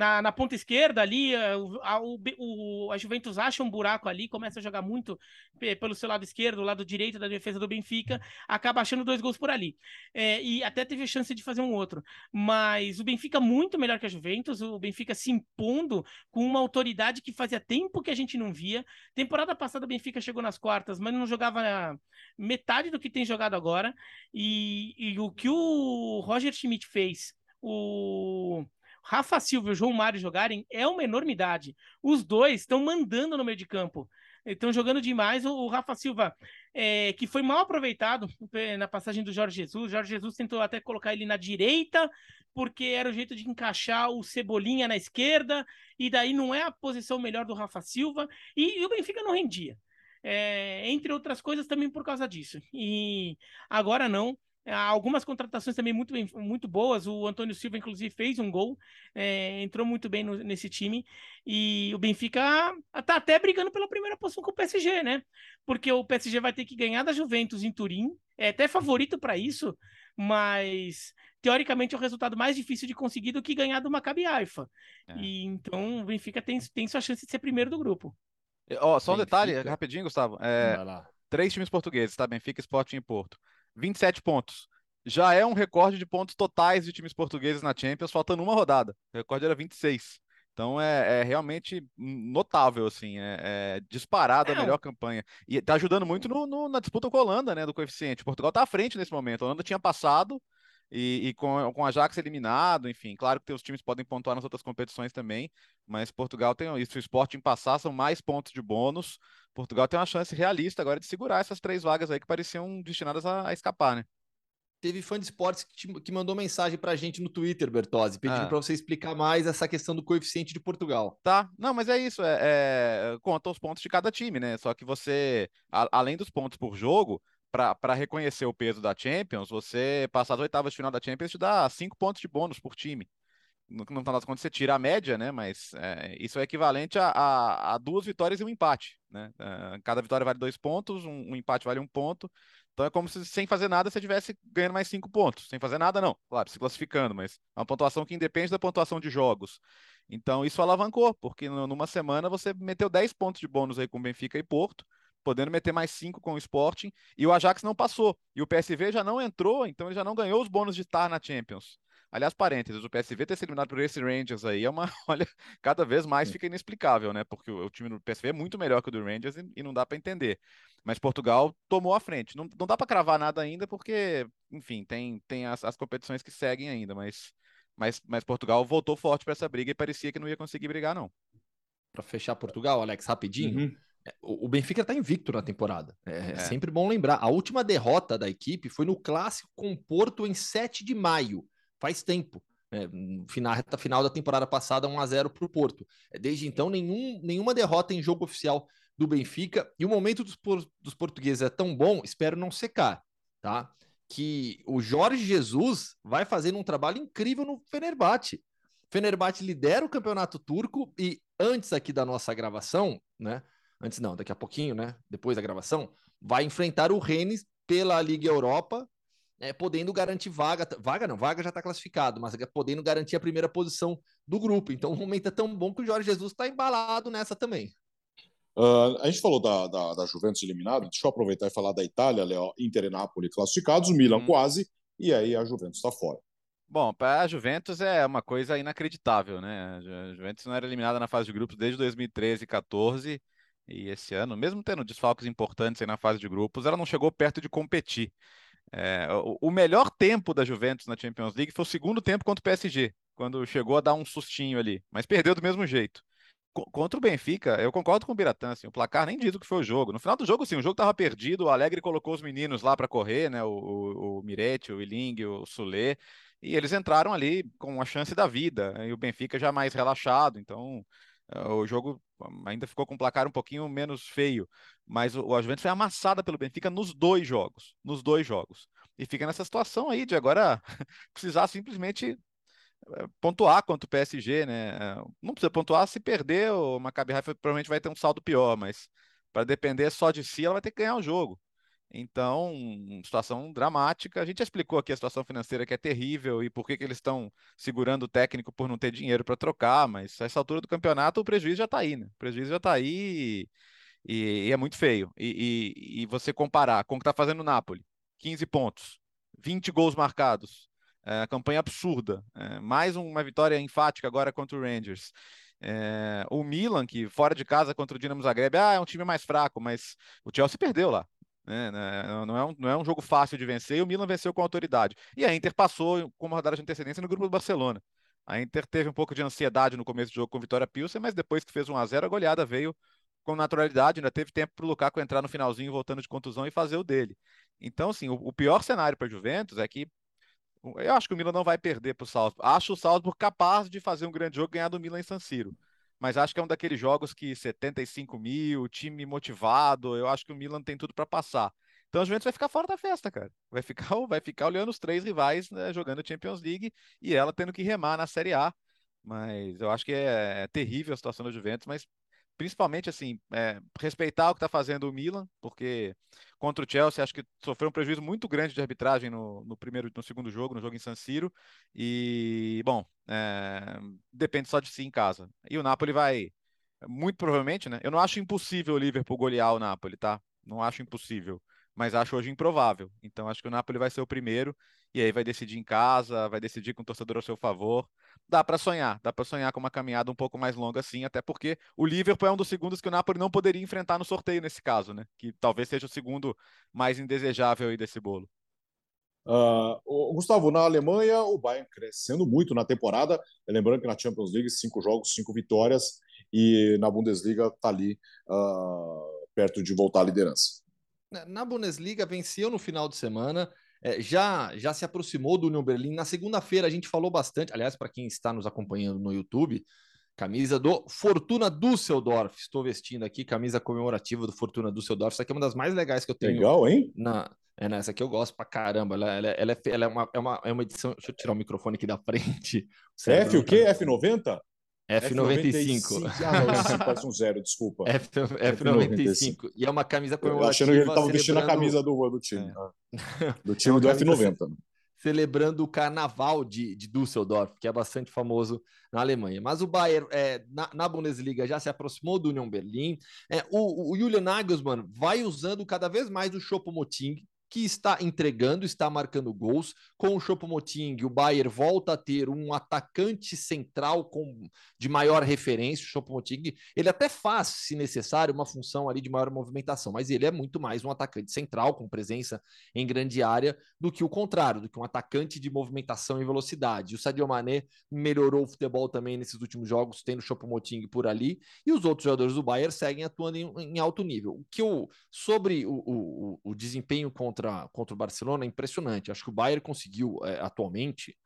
na, na ponta esquerda ali, eh, a, o, a Juventus acha um buraco ali, começa a jogar muito pelo seu lado esquerdo, lado direito da defesa do Benfica, acaba achando dois gols por ali. É, e até teve chance de fazer um outro. Mas o Benfica muito melhor que a Juventus, o Benfica se impondo com uma autoridade que fazia tempo que a gente não via. Temporada passada o Benfica chegou nas quartas, mas não jogava metade do que tem jogado agora. E, e o que o Roger Schmidt fez, o Rafa Silva e o João Mário jogarem é uma enormidade. Os dois estão mandando no meio de campo. Estão jogando demais. O, Rafa Silva, é, que foi mal aproveitado na passagem do Jorge Jesus. O Jorge Jesus tentou até colocar ele na direita, porque era o jeito de encaixar o Cebolinha na esquerda, e daí não é a posição melhor do Rafa Silva. E, e o Benfica não rendia. É, entre outras coisas, também por causa disso. E agora não. É, algumas contratações também muito, bem, muito boas. O Antônio Silva, inclusive, fez um gol, é, entrou muito bem no, nesse time. E o Benfica está até brigando pela primeira posição com o PSG, né? Porque o PSG vai ter que ganhar da Juventus em Turim. É até favorito para isso, mas teoricamente é o resultado mais difícil de conseguir do que ganhar do Maccabi Haifa. É. E então o Benfica tem, tem sua chance de ser primeiro do grupo. Ó, só um Benfica. detalhe, rapidinho, Gustavo. É, três times portugueses, tá? Benfica, Sporting e Porto. 27 pontos. já é um recorde de pontos totais de times portugueses na Champions, faltando uma rodada. O recorde era 26. Então é, é realmente notável, assim, é, é disparado a melhor campanha. E está ajudando muito no, no, na disputa com a Holanda, né, do coeficiente. Portugal está à frente nesse momento. A Holanda tinha passado e, e, com, com a Ajax eliminado, enfim, claro que os times podem pontuar nas outras competições também, mas Portugal tem isso, o esporte em passar são mais pontos de bônus. Portugal tem uma chance realista agora de segurar essas três vagas aí que pareciam destinadas a, a escapar, né? teve fã de esportes que, te, que mandou mensagem pra gente no Twitter, Bertozzi, pedindo ah. para você explicar mais essa questão do coeficiente de Portugal. Tá, não, mas é isso, é, é conta os pontos de cada time, né? Só que você, a, além dos pontos por jogo, para reconhecer o peso da Champions, você passar as oitavas de final da Champions te dá cinco pontos de bônus por time. No, final das contas, você tira a média, né? Mas é, isso é equivalente a, a, a, duas vitórias e um empate, né? É, cada vitória vale dois pontos, um, um empate vale um ponto. Então é como se sem fazer nada você estivesse ganhando mais cinco pontos. Sem fazer nada, não. Claro, se classificando, mas é uma pontuação que independe da pontuação de jogos. Então isso alavancou, porque numa semana você meteu 10 pontos de bônus aí com Benfica e Porto, podendo meter mais 5 com o Sporting, e o Ajax não passou. E o PSV já não entrou, então ele já não ganhou os bônus de estar na Champions. Aliás, parênteses, o PSV ter sido eliminado por esse Rangers aí é uma, olha, cada vez mais fica inexplicável, né? Porque o, o time do PSV é muito melhor que o do Rangers e, e não dá para entender. Mas Portugal tomou a frente. Não, não dá para cravar nada ainda, porque, enfim, tem, tem as, as competições que seguem ainda, mas, mas, mas Portugal voltou forte para essa briga e parecia que não ia conseguir brigar, não. Para fechar Portugal, Alex, rapidinho. Uhum. É, o Benfica está invicto na temporada. É, é, é, sempre bom lembrar. A última derrota da equipe foi no clássico com Porto em 7 de maio faz tempo. Né? Final, reta final da temporada passada, 1 a 0 para o Porto. É, desde então, nenhum, nenhuma derrota em jogo oficial do Benfica. E o momento dos, dos portugueses é tão bom, espero não secar, tá? Que o Jorge Jesus vai fazer um trabalho incrível no Fenerbahçe. Fenerbahçe lidera o campeonato turco e antes aqui da nossa gravação, né? Antes não, daqui a pouquinho, né? Depois da gravação, vai enfrentar o Rennes pela Liga Europa é, podendo garantir vaga. Vaga não, vaga já está classificado, mas podendo garantir a primeira posição do grupo. Então o momento é tão bom que o Jorge Jesus está embalado nessa também. Uh, a gente falou da, da, da, Juventus eliminada, deixa eu aproveitar e falar da Itália, Léo, Inter e Napoli classificados, o Milan hum. quase, e aí a Juventus está fora. Bom, para a Juventus é uma coisa inacreditável, né? A Juventus não era eliminada na fase de grupos desde 2013 e 14, e esse ano, mesmo tendo desfalques importantes na fase de grupos, ela não chegou perto de competir. É, o, melhor tempo da Juventus na Champions League foi o segundo tempo contra o PSG, quando chegou a dar um sustinho ali, mas perdeu do mesmo jeito. contra o Benfica, eu concordo com o Biratã, assim, o placar nem diz o que foi o jogo. No final do jogo, sim, o jogo estava perdido, o Alegre colocou os meninos lá para correr, né, o, o, o Miretti, o Iling, o Sule, e eles entraram ali com a chance da vida, e o Benfica já mais relaxado, então o jogo ainda ficou com um placar um pouquinho menos feio, mas o, Juventus foi amassada pelo Benfica nos dois jogos, nos dois jogos. E fica nessa situação aí de agora precisar simplesmente eh, pontuar contra o PSG, né? Não precisa pontuar se perder, o Maccabi Haifa provavelmente vai ter um saldo pior, mas para depender só de si, ela vai ter que ganhar o jogo. Então, situação dramática. A gente já explicou aqui a situação financeira que é terrível e por que, que eles estão segurando o técnico por não ter dinheiro para trocar, mas a essa altura do campeonato o prejuízo já está aí, né? O prejuízo já está aí e, e, é muito feio. E, e, e você comparar com o que está fazendo o Napoli, 15 pontos, 20 gols marcados, é, campanha absurda, é, mais uma vitória enfática agora contra o Rangers. É, o Milan, que fora de casa contra o Dinamo Zagreb, ah, é um time mais fraco, mas o Chelsea perdeu lá. Né, né? Não, é um, não é um jogo fácil de vencer e o Milan venceu com autoridade. E a Inter passou com uma rodada de antecedência no grupo do Barcelona. A Inter teve um pouco de ansiedade no começo do jogo com Vitória Pilsen, mas depois que fez 1 a 0 a goleada veio com naturalidade, ainda teve tempo para o Lukaku entrar no finalzinho, voltando de contusão e fazer o dele. Então, assim, o, o pior cenário para a Juventus é que eu acho que o Milan não vai perder para o Salzburg. Acho o Salzburg capaz de fazer um grande jogo e ganhar do Milan em San Siro mas acho que é um daqueles jogos que 75 mil, time motivado, eu acho que o Milan tem tudo para passar. Então a Juventus vai ficar fora da festa, cara. Vai ficar, vai ficar olhando os três rivais né, jogando Champions League e ela tendo que remar na Série A. Mas eu acho que é, é terrível a situação da Juventus, mas principalmente assim, é, respeitar o que está fazendo o Milan, porque contra o Chelsea acho que sofreu um prejuízo muito grande de arbitragem no, no primeiro no segundo jogo, no jogo em San Siro, e bom, é, depende só de si em casa. E o Napoli vai, muito provavelmente, né? Eu não acho impossível o Liverpool golear o Napoli, tá? Não acho impossível, mas acho hoje improvável. Então acho que o Napoli vai ser o primeiro e aí vai decidir em casa, vai decidir com o torcedor ao seu favor. Dá para sonhar, dá para sonhar com uma caminhada um pouco mais longa assim, até porque o Liverpool é um dos segundos que o Napoli não poderia enfrentar no sorteio nesse caso, né? Que talvez seja o segundo mais indesejável aí desse bolo. Uh, Gustavo, na Alemanha, o Bayern crescendo muito na temporada. Lembrando que na Champions League, cinco jogos, cinco vitórias, e na Bundesliga está ali uh, perto de voltar à liderança. Na Bundesliga, venceu no final de semana, é, já, já se aproximou do Union Berlim. Na segunda-feira, a gente falou bastante, aliás, para quem está nos acompanhando no YouTube, camisa do Fortuna Düsseldorf. Estou vestindo aqui, camisa comemorativa do Fortuna Düsseldorf. Essa aqui é uma das mais legais que eu tenho. Legal, hein? Na, é, nessa aqui eu gosto pra caramba. Ela, ela, ela, é, ela é, uma, é, uma, é uma edição. Deixa eu tirar o microfone aqui da frente. F o quê? F90? F95. Ah, não, parece um zero, desculpa. F, F95. E é uma camisa comemorativa. Achando que ele estava vestindo a camisa do, do time. É. Do time é do F90. Celebrando o carnaval de, de Düsseldorf, que é bastante famoso na Alemanha. Mas o Bayern, é, na, na, Bundesliga, já se aproximou do Union Berlim. É, o, o Julian Nagelsmann vai usando cada vez mais o Choupo-Moting que está entregando, está marcando gols. Com o Choupo-Moting, o Bayern volta a ter um atacante central com de maior referência, o Choupo-Moting. Ele até faz, se necessário, uma função ali de maior movimentação, mas ele é muito mais um atacante central, com presença em grande área, do que o contrário, do que um atacante de movimentação e velocidade. O Sadio Mané melhorou o futebol também nesses últimos jogos, tendo o Choupo-Moting por ali, e os outros jogadores do Bayern seguem atuando em, em alto nível. O que eu, sobre o, o, o desempenho contra contra, contra o Barcelona é impressionante. Acho que o Bayern conseguiu é, atualmente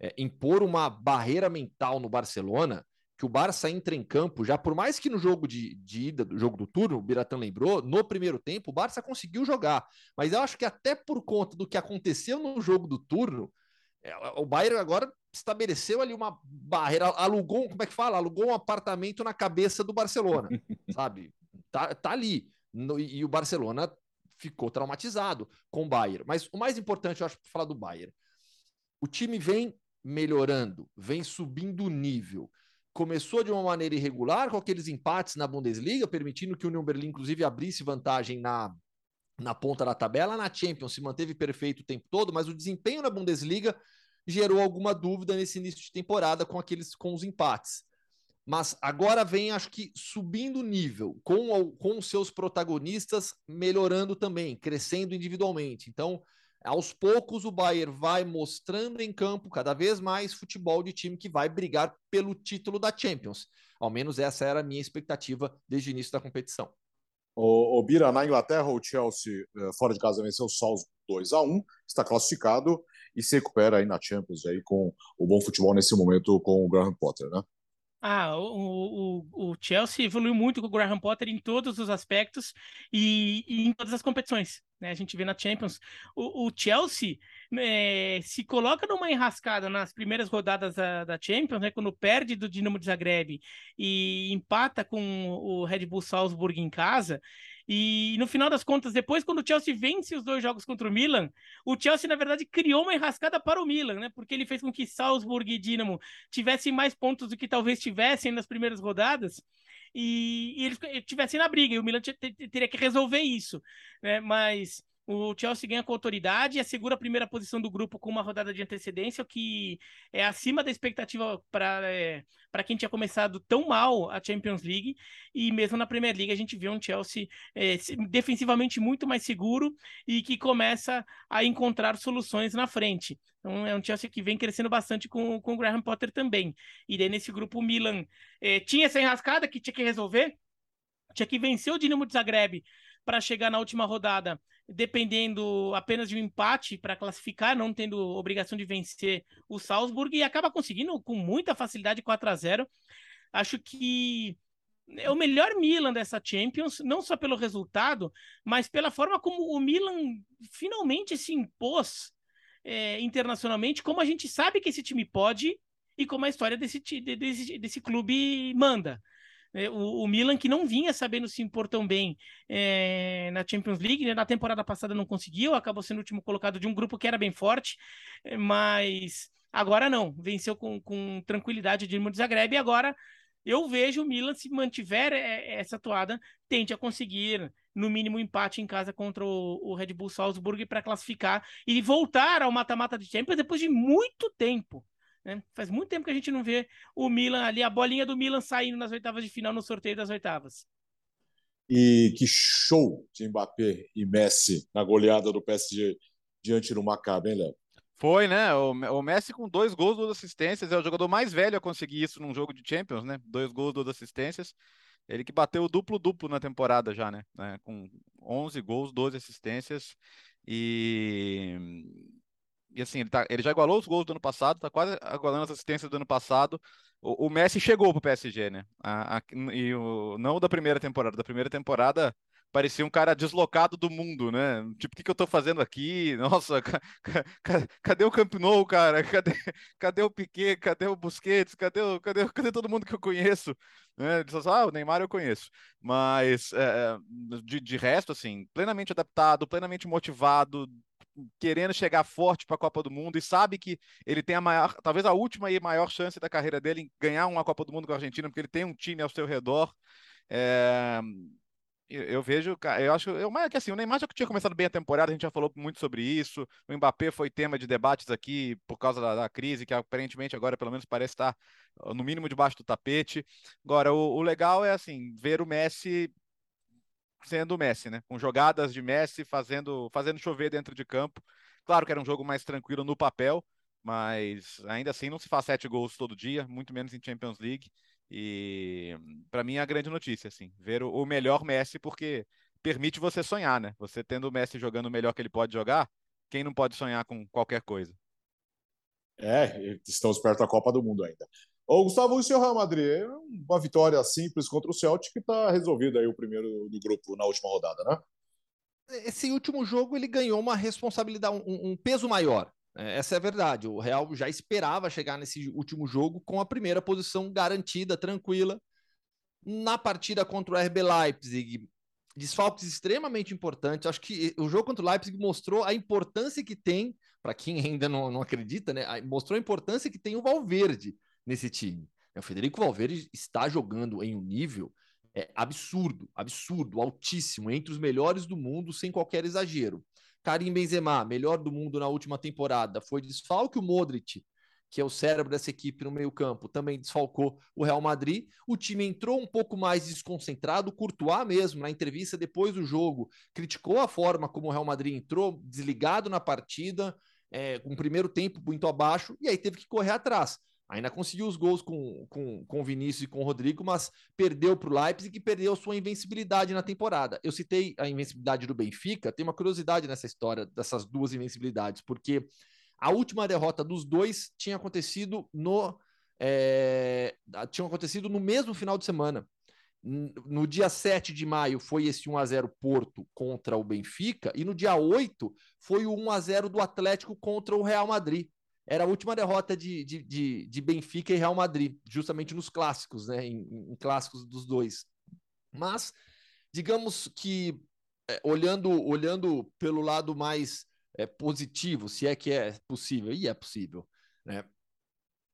é, impor uma barreira mental no Barcelona que o Barça entra em campo já, por mais que no jogo de, de ida, do jogo do turno, o Biratã lembrou, no primeiro tempo o Barça conseguiu jogar. Mas eu acho que até por conta do que aconteceu no jogo do turno, é, o Bayern agora estabeleceu ali uma barreira, alugou, como é que fala? Alugou um apartamento na cabeça do Barcelona, sabe? Tá, tá ali. No, e o Barcelona ficou traumatizado com o Bayern. Mas o mais importante, eu acho, para falar do Bayern, o time vem melhorando, vem subindo o nível. Começou de uma maneira irregular, com aqueles empates na Bundesliga, permitindo que o Union inclusive, abrisse vantagem na, na ponta da tabela. Na Champions se manteve perfeito o tempo todo, mas o desempenho na Bundesliga gerou alguma dúvida nesse início de temporada com aqueles com os empates. Mas agora vem, acho que, subindo nível, com, com os seus protagonistas melhorando também, crescendo individualmente. Então, aos poucos, o Bayern vai mostrando em campo cada vez mais futebol de time que vai brigar pelo título da Champions. Ao menos essa era a minha expectativa desde o início da competição. O, o Bira, na Inglaterra, o Chelsea, eh, fora de casa, venceu o Salzburg 2 a 1 está classificado e se recupera aí na Champions aí com o bom futebol nesse momento com o Graham Potter, né? Ah, o, o, o Chelsea evoluiu muito com o Graham Potter em todos os aspectos e, e em todas as competições. Né? A gente vê na Champions. O, o Chelsea é, se coloca numa enrascada nas primeiras rodadas da, da, Champions, né? quando perde do Dinamo de Zagreb e empata com o Red Bull Salzburg em casa. E no final das contas, depois, quando o Chelsea vence os dois jogos contra o Milan, o Chelsea, na verdade, criou uma enrascada para o Milan, né? Porque ele fez com que Salzburg e Dinamo tivessem mais pontos do que talvez tivessem nas primeiras rodadas. E, e eles tivessem na briga, e o Milan teria que resolver isso, né? Mas o Chelsea ganha com autoridade e assegura a primeira posição do grupo com uma rodada de antecedência, o que é acima da expectativa para é, quem tinha começado tão mal a Champions League. E mesmo na Premier League a gente vê um Chelsea é, defensivamente muito mais seguro e que começa a encontrar soluções na frente. Então é um Chelsea que vem crescendo bastante com, com o Graham Potter também. E daí nesse grupo o Milan é, tinha essa enrascada que tinha que resolver, tinha que vencer o Dinamo de Zagreb para chegar na última rodada, dependendo apenas de um empate para classificar, não tendo obrigação de vencer o Salzburg, e acaba conseguindo com muita facilidade 4 a 0 Acho que é o melhor Milan dessa Champions, não só pelo resultado, mas pela forma como o Milan finalmente se impôs é, internacionalmente, como a gente sabe que esse time pode e como a história desse, desse, desse clube manda. É, o, o, Milan que não vinha sabendo se impor tão bem é, na Champions League, né? na temporada passada não conseguiu, acabou sendo o último colocado de um grupo que era bem forte, é, mas agora não, venceu com, com tranquilidade o Dinamo de Zagreb e agora eu vejo o Milan, se mantiver é, essa toada, tende a conseguir no mínimo, empate em casa contra o Red Bull Salzburg para classificar e voltar ao mata-mata de Champions depois de muito tempo. Né? Faz muito tempo que a gente não vê o Milan ali, a bolinha do Milan saindo nas oitavas de final no sorteio das oitavas. E que show de Mbappé e Messi na goleada do PSG diante do Maccabi, hein, Léo? Foi, né? O, Messi com dois gols, duas assistências, é o jogador mais velho a conseguir isso num jogo de Champions, né? Dois gols, duas assistências. Ele que bateu o duplo-duplo na temporada já, né? É, com 11 gols, 12 assistências. E, e assim, ele, tá, ele já igualou os gols do ano passado, tá quase igualando as assistências do ano passado. O, o Messi chegou pro PSG, né? A, a, e o, não da primeira temporada, da primeira temporada parecia um cara deslocado do mundo, né? Tipo, o que, que eu tô fazendo aqui? Nossa, ca, ca, cadê o Camp Nou, cara? Cadê, cadê o Piquet? Cadê o Busquets? Cadê, o, cadê, cadê todo mundo que eu conheço? Né? Diz, ah, o Neymar eu conheço. Mas, é, de, de resto, assim, plenamente adaptado, plenamente motivado, querendo chegar forte para a Copa do Mundo e sabe que ele tem a maior, talvez a última e maior chance da carreira dele em ganhar uma Copa do Mundo com a Argentina, porque ele tem um time ao seu redor. É, eu, vejo, eu acho, eu, mas é que assim, o Neymar já tinha começado bem a temporada, a gente já falou muito sobre isso. O Mbappé foi tema de debates aqui por causa da, da crise, que aparentemente agora pelo menos parece estar no mínimo debaixo do tapete. Agora, o, o legal é assim, ver o Messi sendo o Messi, né? Com jogadas de Messi fazendo, fazendo chover dentro de campo. Claro que era um jogo mais tranquilo no papel, mas ainda assim não se faz sete gols todo dia, muito menos em Champions League. E para mim é a grande notícia, assim, ver o, melhor Messi, porque permite você sonhar, né? Você tendo o Messi jogando o melhor que ele pode jogar, quem não pode sonhar com qualquer coisa? É, estamos perto da Copa do Mundo ainda. Ô, Gustavo, o seu Real Madrid, uma vitória simples contra o Celtic que está resolvido aí o primeiro do grupo na última rodada, né? Esse último jogo ele ganhou uma responsabilidade, um, um peso maior. É, essa é a verdade. O Real já esperava chegar nesse último jogo com a primeira posição garantida, tranquila. Na partida contra o RB Leipzig, desfalques extremamente importantes. Acho que o jogo contra o Leipzig mostrou a importância que tem, para quem ainda não, não acredita, né? Mostrou a importância que tem o Valverde nesse time. O Federico Valverde está jogando em um nível é, absurdo, absurdo, altíssimo, entre os melhores do mundo, sem qualquer exagero. Karim Benzema, melhor do mundo na última temporada, foi desfalque o Modric, que é o cérebro dessa equipe no meio-campo, também desfalcou o Real Madrid. O time entrou um pouco mais desconcentrado, Courtois mesmo, na entrevista depois do jogo, criticou a forma como o Real Madrid entrou, desligado na partida, é, o primeiro tempo muito abaixo, e aí teve que correr atrás. Ainda conseguiu os gols com, com, com o Vinícius e com o Rodrigo, mas perdeu para o Leipzig e perdeu sua invencibilidade na temporada. Eu citei a invencibilidade do Benfica, tem uma curiosidade nessa história dessas duas invencibilidades, porque a última derrota dos dois tinha acontecido no é, tinha acontecido no mesmo final de semana. No dia 7 de maio foi esse 1 a 0 Porto contra o Benfica e no dia 8 foi o 1 a 0 do Atlético contra o Real Madrid era a última derrota de, de, de, de, Benfica e Real Madrid, justamente nos clássicos, né? Em, em clássicos dos dois. Mas, digamos que, é, olhando, olhando pelo lado mais é, positivo, se é que é possível, e é possível, né?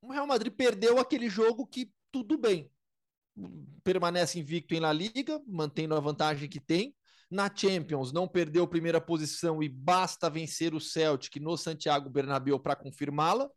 O Real Madrid perdeu aquele jogo que tudo bem. Permanece invicto em La Liga, mantendo a vantagem que tem, na Champions, não perdeu primeira posição e basta vencer o Celtic no Santiago Bernabéu para confirmá-la.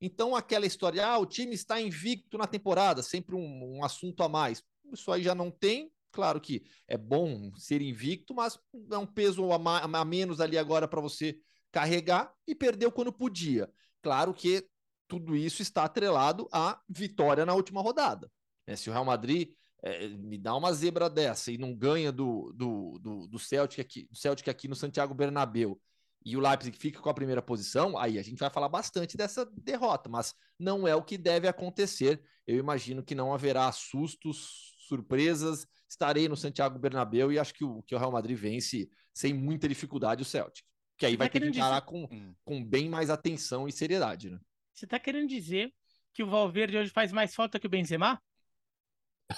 Então, aquela história, ah, o time está invicto na temporada, sempre um, um assunto a mais. Isso aí já não tem. Claro que é bom ser invicto, mas é um peso a, a menos ali agora para você carregar e perdeu quando podia. Claro que tudo isso está atrelado à vitória na última rodada. É, se o Real Madrid é, me dá uma zebra dessa e não ganha do, do, do, do, Celtic aqui, do Celtic aqui no Santiago Bernabéu e o Leipzig fica com a primeira posição, aí a gente vai falar bastante dessa derrota, mas não é o que deve acontecer. Eu imagino que não haverá sustos, surpresas. Estarei no Santiago Bernabéu e acho que o, que o Real Madrid vence sem muita dificuldade o Celtic. Que aí Você vai tá ter que encarar dizer... com, hum. com bem mais atenção e seriedade, né? Você está querendo dizer que o Valverde hoje faz mais falta que o Benzema?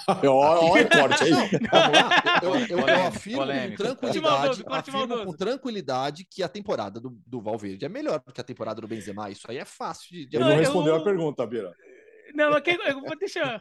Olha o corte aí. Eu, eu, eu afirmo com tranquilidade, afirmo com tranquilidade que a temporada do, do Valverde é melhor do que a temporada do Benzema. Isso aí é fácil de. de... Ele não respondeu eu... a pergunta, Bira. Não, aqui, eu, deixa,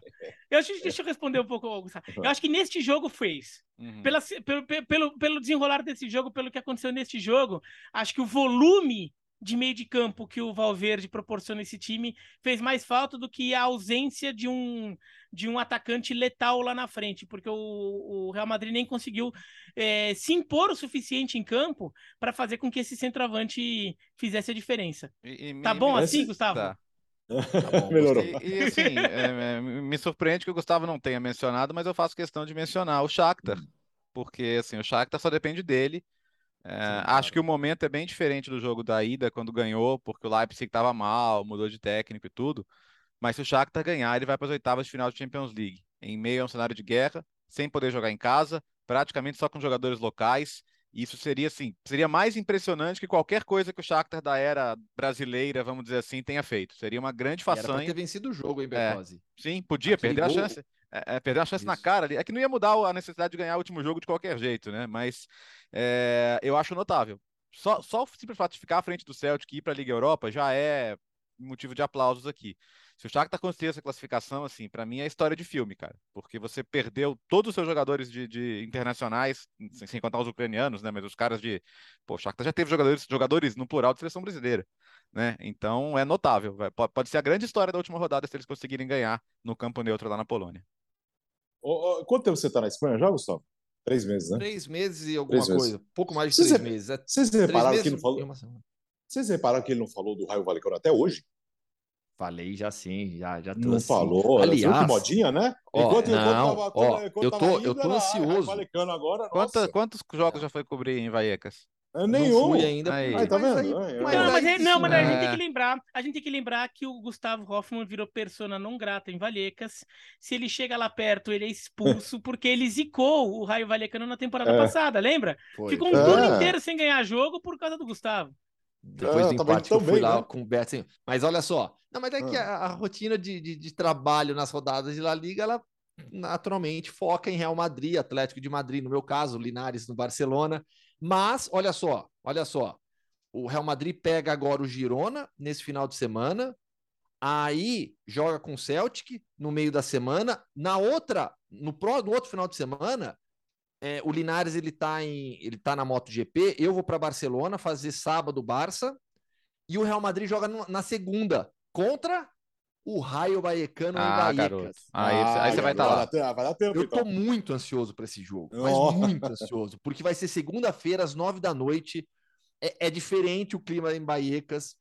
eu, acho, deixa eu responder um pouco, Gustavo. Eu acho que neste jogo fez. Uhum. Pela, pelo, pelo, pelo desenrolar desse jogo, pelo que aconteceu neste jogo, acho que o volume de meio de campo que o Valverde proporciona esse time fez mais falta do que a ausência de um, de um atacante letal lá na frente, porque o, o Real Madrid nem conseguiu é, se impor o suficiente em campo para fazer com que esse centroavante fizesse a diferença. E, e tá me, bom me assim, Gustavo? Tá. Tá Melhorou. E, e assim, é, é, me surpreende que o Gustavo não tenha mencionado, mas eu faço questão de mencionar o Shakhtar, porque assim, o Shakhtar só depende dele. É, acho que o momento é bem diferente do jogo da ida, quando ganhou, porque o Leipzig estava mal, mudou de técnico e tudo. Mas se o Shakhtar ganhar, ele vai para as oitavas de final de Champions League, em meio a um cenário de guerra, sem poder jogar em casa, praticamente só com jogadores locais. Isso seria assim, seria mais impressionante que qualquer coisa que o Shakhtar da era brasileira, vamos dizer assim, tenha feito. Seria uma grande façanha. Era ter vencido o jogo, hein, Bertozzi? É, sim, podia Aquele perder gol... a chance. É, é, perder a chance Isso. na cara ali. É que não ia mudar a necessidade de ganhar o último jogo de qualquer jeito, né? Mas é, eu acho notável. Só, só o simples fato de ficar à frente do Celtic e ir para a Liga Europa já é motivo de aplausos aqui. Se o Shakhtar conseguir essa classificação, assim, para mim é história de filme, cara. Porque você perdeu todos os seus jogadores de, de internacionais, sem, sem, contar os ucranianos, né? Mas os caras de. Pô, o Shakhtar já teve jogadores, jogadores no plural de seleção brasileira. Né? Então é notável. Pode ser a grande história da última rodada se eles conseguirem ganhar no campo neutro lá na Polônia. Oh, oh, quanto tempo você está na Espanha já, Gustavo? Três meses, né? Três meses e alguma três coisa. Meses. Pouco mais de três meses. É vocês repararam que ele não falou? Vocês repararam que ele não falou do Raio Valecano até hoje? Falei já sim, já, já Não falou, aliás, que modinha, né? Enquanto, ó, não, enquanto, ó, enquanto eu tô, eu tô ansioso. Agora, Quanta, quantos jogos já foi cobrir em Vallecas? Eu nenhum. Não ainda. Aí. Aí, tá vendo? Aí, mas, não, mas, aí, não, mas a gente tem que lembrar, a gente tem que lembrar que o Gustavo Hoffmann virou persona não grata em Vallecas. Se ele chega lá perto, ele é expulso porque ele zicou o Raio Vallecano na temporada é. passada, lembra? Foi. Ficou um é. turno inteiro sem ganhar jogo por causa do Gustavo. Depois ah, do empate que eu fui bem, lá né? com o Beto. Assim, mas olha só. Não, mas é que ah. a, a, rotina de, de, de, trabalho nas rodadas de La Liga, ela naturalmente foca em Real Madrid, Atlético de Madrid, no meu caso, Linares no Barcelona. Mas, olha só, olha só. O Real Madrid pega agora o Girona nesse final de semana. Aí joga com o Celtic no meio da semana. Na outra, no, pro, no outro final de semana, é, o Linares ele tá em, ele tá na MotoGP. Eu vou para Barcelona fazer sábado Barça e o Real Madrid joga na segunda contra o Raio Vallecano ah, em Vallecas. Ah, aí, aí você vai estar tá lá. Vai dar tempo, eu tô então. muito ansioso para esse jogo, mas oh. muito ansioso, porque vai ser segunda-feira às nove da noite. É, é, diferente o clima em Vallecas,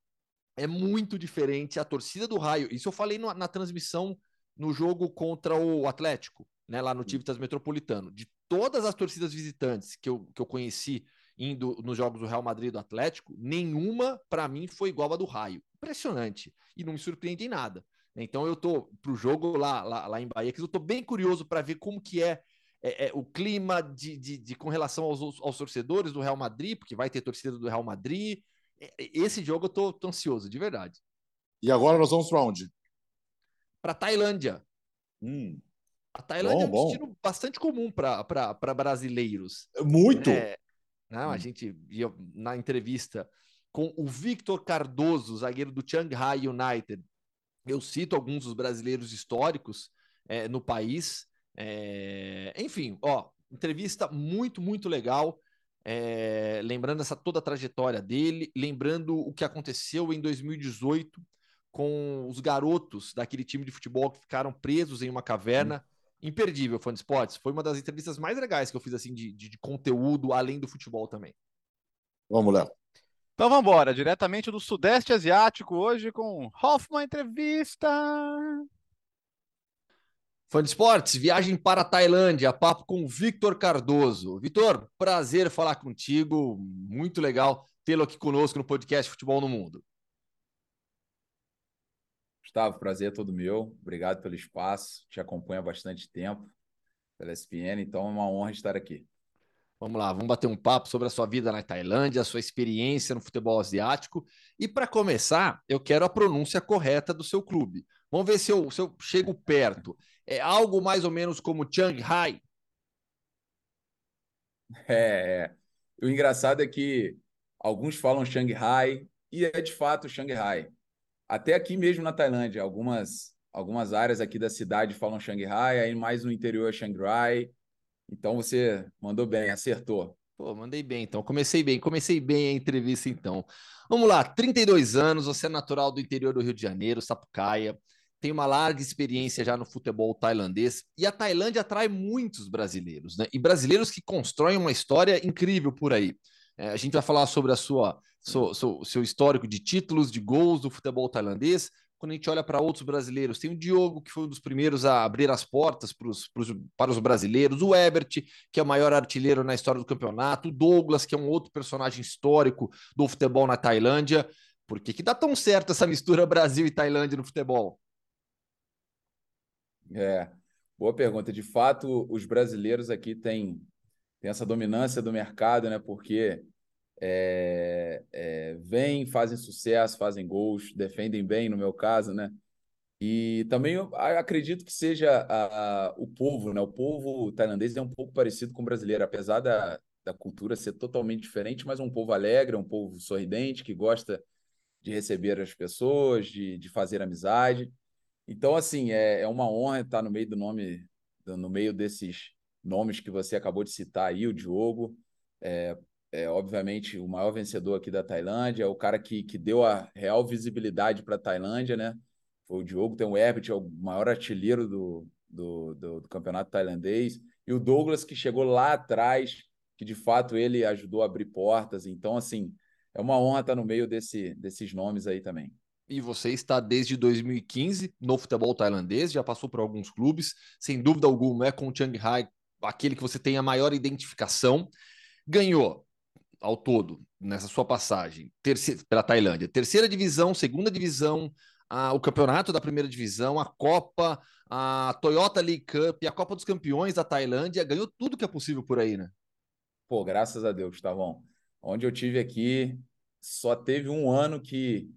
é muito diferente a torcida do Raio. Isso eu falei no, na transmissão no jogo contra o Atlético, né, lá no. Tivitas Metropolitano. De todas as torcidas visitantes que eu, que eu conheci indo nos jogos do Real Madrid e do Atlético, nenhuma para mim foi igual a do Raio. Impressionante. E não me surpreende em nada. Então eu tô pro jogo lá, lá, lá em Bahia, que eu tô bem curioso para ver como que é, é, é o clima de, de, de, com relação aos, aos torcedores do Real Madrid, porque vai ter torcida do Real Madrid. É, é, esse jogo eu tô, tô ansioso, de verdade. E agora nós vamos para onde? Para Tailândia. Hum. A Tailândia bom, é um destino bastante comum para brasileiros. Muito! É, não, hum. A gente via na entrevista com o Victor Cardoso, zagueiro do Shanghai United. Eu cito alguns dos brasileiros históricos é, no país. É, enfim, ó, entrevista muito, muito legal. É, lembrando essa toda a trajetória dele, lembrando o que aconteceu em 2018 com os garotos daquele time de futebol que ficaram presos em uma caverna. Hum imperdível, Fã de Esportes. Foi uma das entrevistas mais legais que eu fiz, assim, de, de, de conteúdo, além do futebol também. Vamos, Léo. Então vamos embora, diretamente do Sudeste Asiático, hoje com Hoffman Entrevista. Fã de esportes, viagem para a Tailândia, papo com Victor Cardoso. Vitor, prazer falar contigo, muito legal tê-lo aqui conosco no podcast Futebol no Mundo. Gustavo, prazer é todo meu. Obrigado pelo espaço. Te acompanho há bastante tempo pela SPN, então é uma honra estar aqui. Vamos lá, vamos bater um papo sobre a sua vida na Tailândia, a sua experiência no futebol asiático. E para começar, eu quero a pronúncia correta do seu clube. Vamos ver se eu, se eu chego perto. É algo mais ou menos como Shanghai? É, é. O engraçado é que alguns falam Shanghai e é de fato Shanghai até aqui mesmo na Tailândia, algumas, algumas áreas aqui da cidade falam Xangai, aí mais no interior é Xangai. Então você mandou bem, acertou. Pô, mandei bem então. Comecei bem, comecei bem a entrevista então. Vamos lá, 32 anos, você é natural do interior do Rio de Janeiro, Sapucaia, tem uma larga experiência já no futebol tailandês e a Tailândia atrai muitos brasileiros, né? E brasileiros que constroem uma história incrível por aí. É, a gente vai falar sobre a sua, seu, histórico de títulos, de gols do futebol tailandês, quando a gente olha para outros brasileiros, tem o Diogo, que foi um dos primeiros a abrir as portas pros, pros, para os brasileiros, o Ebert, que é o maior artilheiro na história do campeonato, o Douglas, que é um outro personagem histórico do futebol na Tailândia. Por que, que dá tão certo essa mistura Brasil e Tailândia no futebol? É, boa pergunta. De fato, os brasileiros aqui têm, têm essa dominância do mercado, né? Porque é, é, vêm, fazem sucesso, fazem gols, defendem bem, no meu caso, né? E também acredito que seja a, a, o povo, né? O povo tailandês é um pouco parecido com o brasileiro, apesar da, da cultura ser totalmente diferente, mas um povo alegre, um povo sorridente, que gosta de receber as pessoas, de, de fazer amizade. Então, assim, é, é uma honra estar no meio do nome, no meio desses nomes que você acabou de citar aí, o Diogo. É, é, obviamente o maior vencedor aqui da Tailândia, o cara que, que deu a real visibilidade para a Tailândia, né? Foi o Diogo, tem o Herbert, é o maior artilheiro do, do, do, do, campeonato tailandês, e o Douglas, que chegou lá atrás, que de fato ele ajudou a abrir portas. Então, assim, é uma honra estar no meio desse, desses nomes aí também. E você está desde 2015 no futebol tailandês, já passou por alguns clubes, sem dúvida alguma é com o Chiang aquele que você tem a maior identificação. Ganhou ao todo, nessa sua passagem, terceira, pela Tailândia, terceira divisão, segunda divisão, a, o campeonato da primeira divisão, a Copa, a Toyota League Cup, a Copa dos Campeões da Tailândia, ganhou tudo que é possível por aí, né? Pô, graças a Deus, bom. Onde eu tive aqui, só teve um ano que,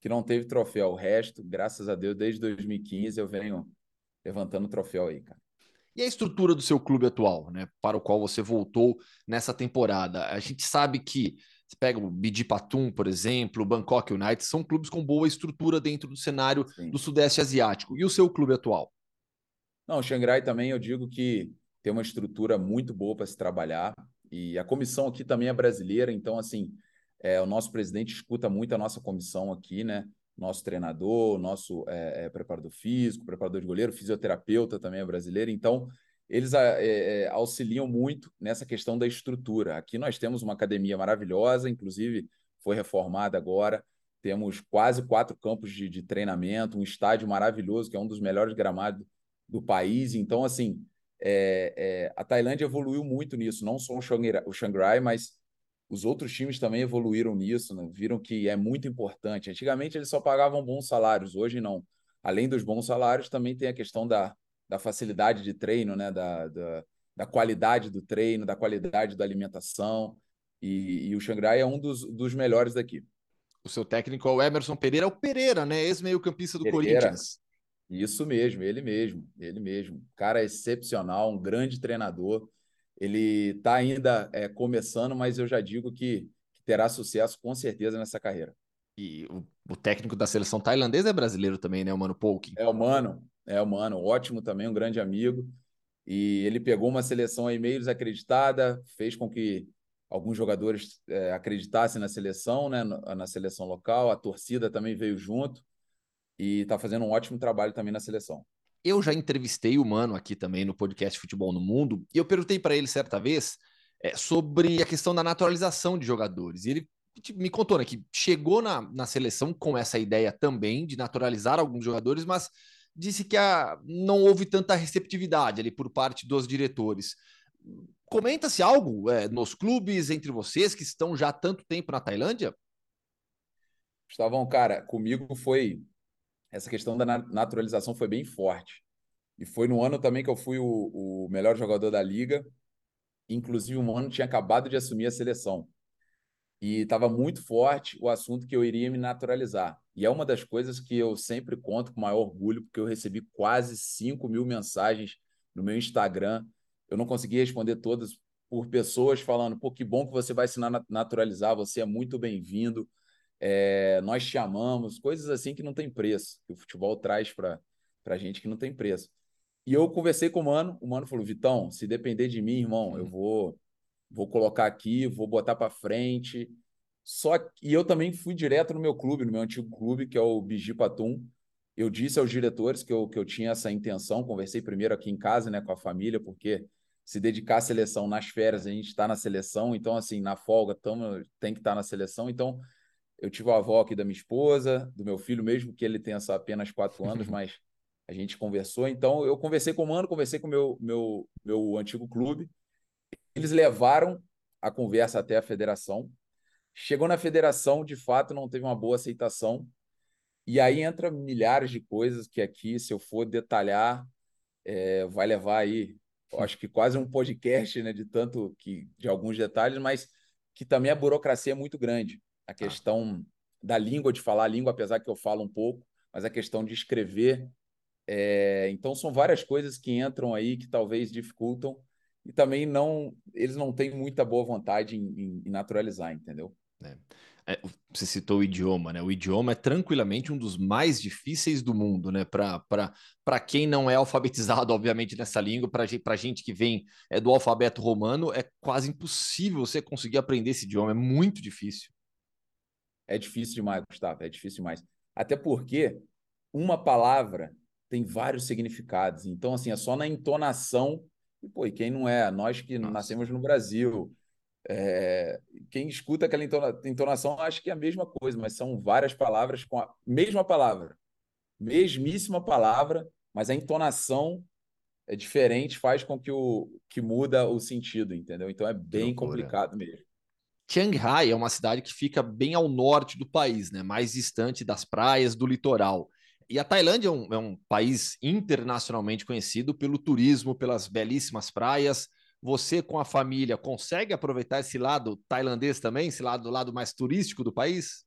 que não teve troféu. O resto, graças a Deus, desde 2015 eu venho levantando troféu aí, cara. E a estrutura do seu clube atual, né, para o qual você voltou nessa temporada? A gente sabe que você pega o Bidi Patum, por exemplo, o Bangkok United, são clubes com boa estrutura dentro do cenário Sim. do Sudeste Asiático. E o seu clube atual? Não, o Xangai também eu digo que tem uma estrutura muito boa para se trabalhar. E a comissão aqui também é brasileira, então, assim, é, o nosso presidente escuta muito a nossa comissão aqui, né? Nosso treinador, nosso é, é, preparador físico, preparador de goleiro, fisioterapeuta também é brasileiro. Então, eles é, auxiliam muito nessa questão da estrutura. Aqui nós temos uma academia maravilhosa, inclusive foi reformada agora. Temos quase quatro campos de, de treinamento, um estádio maravilhoso, que é um dos melhores gramados do país. Então, assim, a Tailândia evoluiu muito nisso, não só o Xangrai mas os outros times também evoluíram nisso, né? viram que é muito importante. Antigamente eles só pagavam bons salários, hoje não. Além dos bons salários, também tem a questão da, da facilidade de treino, né? da, da, da qualidade do treino, da qualidade da alimentação. E, e o Xangrai é um dos, dos melhores daqui. O seu técnico é o Emerson Pereira, é o Pereira, né? Ex-meio-campista do Pereira. Corinthians. Isso mesmo, ele mesmo, ele mesmo. Cara excepcional, um grande treinador. Ele está ainda é, começando, mas eu já digo que, que, terá sucesso com certeza nessa carreira. E o, o, técnico da seleção tailandesa é brasileiro também, né? O Mano Polk. É o Mano, é o Mano, ótimo também, um grande amigo. E ele pegou uma seleção aí meio desacreditada, fez com que alguns jogadores é, acreditassem na seleção, né? Na, na seleção local. A torcida também veio junto e está fazendo um ótimo trabalho também na seleção. Eu já entrevistei o Mano aqui também no podcast Futebol no Mundo e eu perguntei para ele certa vez é, sobre a questão da naturalização de jogadores. E ele me contou né, que chegou na, na seleção com essa ideia também de naturalizar alguns jogadores, mas disse que a, não houve tanta receptividade ali por parte dos diretores. Comenta-se algo é, nos clubes, entre vocês que estão já há tanto tempo na Tailândia? Estavam, cara, comigo foi essa questão da naturalização foi bem forte. E foi no ano também que eu fui o, o melhor jogador da liga. Inclusive, um ano tinha acabado de assumir a seleção. E estava muito forte o assunto que eu iria me naturalizar. E é uma das coisas que eu sempre conto com maior orgulho, porque eu recebi quase 5 mil mensagens no meu Instagram. Eu não consegui responder todas por pessoas falando: pô, que bom que você vai se naturalizar, você é muito bem-vindo é, nós te amamos, coisas assim que não tem preço, que o futebol traz para para gente que não tem preço. E eu conversei com o Mano, o Mano falou: Vitão, se depender de mim, irmão, eu vou vou colocar aqui, vou botar para frente. Só que e eu também fui direto no meu clube, no meu antigo clube, que é o Bigi Patum. Eu disse aos diretores que eu, que eu tinha essa intenção, conversei primeiro aqui em casa, né, com a família, porque se dedicar à seleção nas férias, a gente está na seleção, então, assim, na folga, tamo, tem que estar tá na seleção. Então, eu tive a avó aqui da minha esposa, do meu filho, mesmo que ele tenha só apenas quatro anos, mas a gente conversou. Então, eu conversei com o Mano, conversei com o meu, meu, meu antigo clube. Eles levaram a conversa até a federação. Chegou na federação, de fato, não teve uma boa aceitação. E aí entra milhares de coisas que aqui, se eu for detalhar, é, vai levar aí acho que quase um podcast, né, de tanto que de alguns detalhes, mas que também a burocracia é muito grande. A tá. questão ah. da língua, de falar a língua, apesar que eu falo um pouco, mas a questão de escrever. É... Então, são várias coisas que entram aí que talvez dificultam e também não eles não têm muita boa vontade em, em, em naturalizar, entendeu? É. É, você citou o idioma, né? O idioma é tranquilamente um dos mais difíceis do mundo, né? Para quem não é alfabetizado, obviamente, nessa língua, para gente que vem é, do alfabeto romano, é quase impossível você conseguir aprender esse idioma, é muito difícil. É difícil demais, Gustavo, é difícil demais. Até porque uma palavra tem vários significados. Então, assim, é só na entonação. E, pô, e quem não é? Nós que Nossa. nascemos no Brasil, é, quem escuta aquela entonação acha que é a mesma coisa, mas são várias palavras com a mesma palavra, mesmíssima palavra, mas a entonação é diferente, faz com que o que muda o sentido, entendeu? Então é bem complicado mesmo. Chiang Rai é uma cidade que fica bem ao norte do país, né? mais distante das praias do litoral. E a Tailândia é um, é um país internacionalmente conhecido pelo turismo, pelas belíssimas praias, você com a família consegue aproveitar esse lado tailandês também, esse lado, lado mais turístico do país?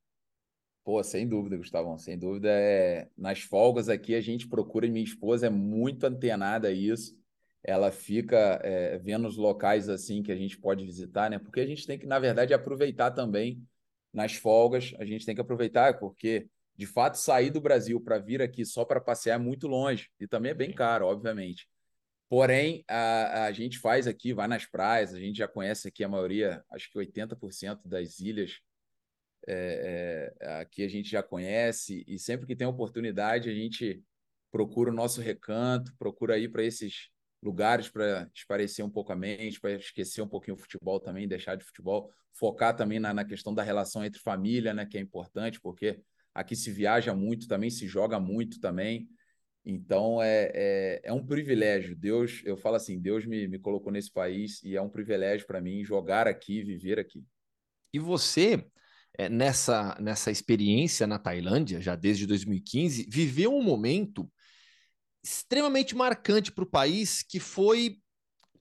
Pô, sem dúvida, Gustavão, sem dúvida. É... Nas folgas aqui a gente procura, minha esposa é muito antenada a isso. Ela fica é, vendo os locais assim que a gente pode visitar, né? Porque a gente tem que, na verdade, aproveitar também nas folgas. A gente tem que aproveitar, porque de fato sair do Brasil para vir aqui só para passear é muito longe e também é bem caro, obviamente. Porém, a, a gente faz aqui, vai nas praias, a gente já conhece aqui a maioria, acho que 80% das ilhas é, é, aqui a gente já conhece, e sempre que tem oportunidade, a gente procura o nosso recanto, procura ir para esses lugares para esparecer um pouco a mente, para esquecer um pouquinho o futebol também, deixar de futebol, focar também na, na questão da relação entre família, né, que é importante, porque aqui se viaja muito também, se joga muito também. Então é, é, é, um privilégio. Deus, eu falo assim, Deus me, me colocou nesse país e é um privilégio para mim jogar aqui, viver aqui. E você, é, nessa, nessa experiência na Tailândia, já desde 2015, viveu um momento extremamente marcante para o país, que foi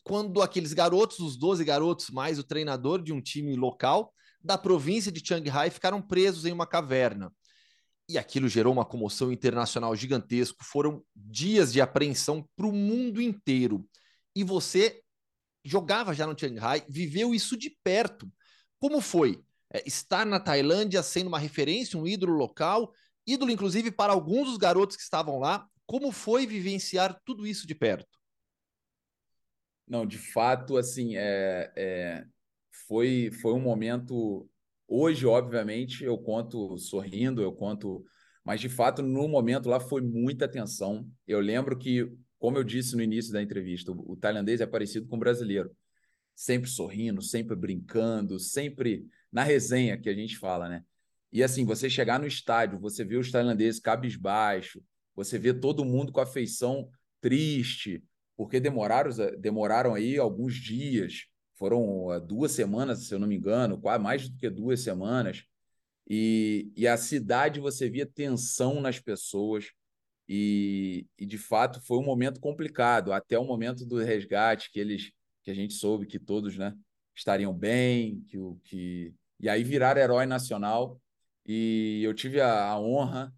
quando aqueles garotos, os 12 garotos, mais o treinador de um time local da província de Chiang Rai, ficaram presos em uma caverna e aquilo gerou uma comoção internacional gigantesca. Foram dias de apreensão para o mundo inteiro. E você jogava já no Shanghai, viveu isso de perto. Como foi é, estar na Tailândia sendo uma referência, um ídolo local, ídolo inclusive para alguns dos garotos que estavam lá? Como foi vivenciar tudo isso de perto? Não, de fato, assim, é, é, foi, foi um momento Hoje, obviamente, eu conto sorrindo, eu conto, mas de fato, no momento lá foi muita tensão. Eu lembro que, como eu disse no início da entrevista, o, tailandês é parecido com o brasileiro, sempre sorrindo, sempre brincando, sempre na resenha que a gente fala, né? E assim, você chegar no estádio, você vê os tailandeses cabisbaixo, você vê todo mundo com a feição triste, porque demoraram, demoraram aí alguns dias foram uh, duas semanas, se eu não me engano, quase mais do que duas semanas. E, e a cidade você via tensão nas pessoas. E, e de fato foi um momento complicado, até o momento do resgate, que eles que a gente soube que todos né, estariam bem, que o que. E aí viraram herói nacional. E eu tive a, a honra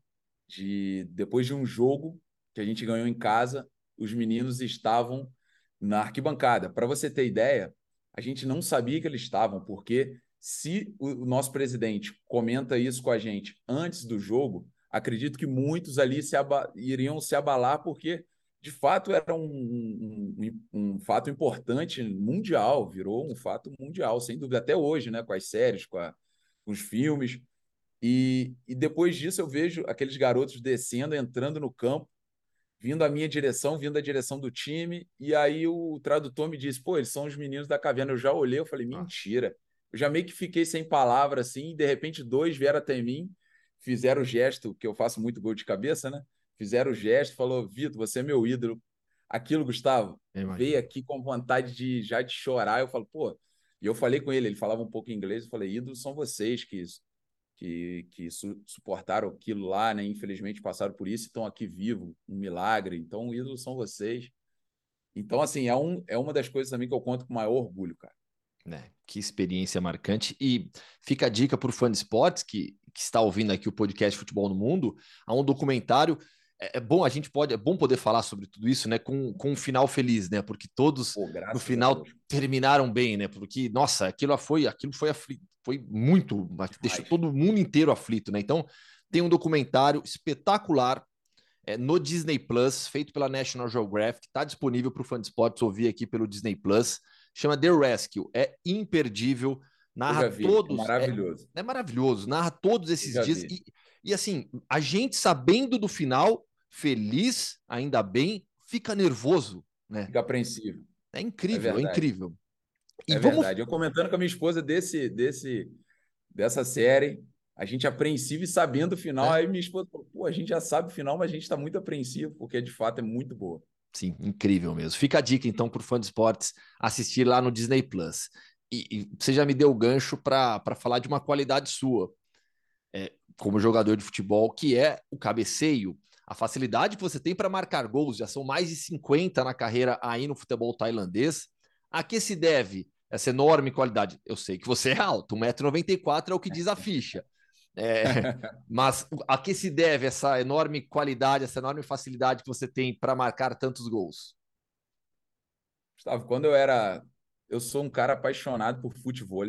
de, depois de um jogo que a gente ganhou em casa, os meninos estavam na arquibancada. Para você ter ideia, a gente não sabia que eles estavam, porque se o nosso presidente comenta isso com a gente antes do jogo, acredito que muitos ali se iriam se abalar porque de fato era um, um, um, fato importante mundial, virou um fato mundial, sem dúvida, até hoje, né? Com as séries, com, a, com os filmes. E, e depois disso eu vejo aqueles garotos descendo, entrando no campo, vindo a minha direção, vindo a direção do time, e aí o tradutor me disse: pô, eles são os meninos da caverna. Eu já olhei, eu falei: mentira. Eu já meio que fiquei sem palavra assim, e de repente dois vieram até mim, fizeram o gesto, que eu faço muito gol de cabeça, né? fizeram o gesto, falou: Vitor, você é meu ídolo. Aquilo, Gustavo, veio aqui com vontade de já de chorar. Eu falo, pô, e eu falei com ele, ele falava um pouco inglês, eu falei, ídolos são vocês que, que, que su suportaram aquilo lá, né? Infelizmente passaram por isso e estão aqui vivo, um milagre. Então, ídolos são vocês. Então, assim, é, um, é uma das coisas também que eu conto com maior orgulho, cara. É, que experiência marcante. E fica a dica para o fã de esportes que, que está ouvindo aqui o podcast Futebol no Mundo, há um documentário é, é bom a gente pode é bom poder falar sobre tudo isso, né? Com, com um final feliz, né? Porque todos Pô, no final terminaram bem, né? Porque nossa, aquilo foi aquilo foi aflito, foi muito, deixou todo mundo inteiro aflito, né? Então tem um documentário espetacular é, no Disney Plus, feito pela National Geographic, está disponível para o fã de esportes ouvir aqui pelo Disney Plus. Chama The Rescue, é imperdível, narra vi, todos. É maravilhoso. É, é, maravilhoso, narra todos esses dias. E, e assim, a gente sabendo do final, feliz, ainda bem, fica nervoso, né? Fica apreensivo. É incrível, é, é incrível. E é vamos... verdade. Eu comentando com a minha esposa desse, desse, dessa série, a gente apreensivo e sabendo o final. É. Aí minha esposa falou, pô, a gente já sabe o final, mas a gente está muito apreensivo, porque de fato é muito boa. Sim, incrível mesmo. Fica a dica, então, para o fã de esportes assistir lá no Disney Plus. E, e você já me deu o gancho para falar de uma qualidade sua, é, como jogador de futebol, que é o cabeceio a facilidade que você tem para marcar gols, já são mais de 50 na carreira aí no futebol tailandês. A que se deve essa enorme qualidade? Eu sei que você é alto, 1,94m é o que diz a ficha. É, mas a que se deve essa enorme qualidade, essa enorme facilidade que você tem para marcar tantos gols? Gustavo, quando eu era. Eu sou um cara apaixonado por futebol.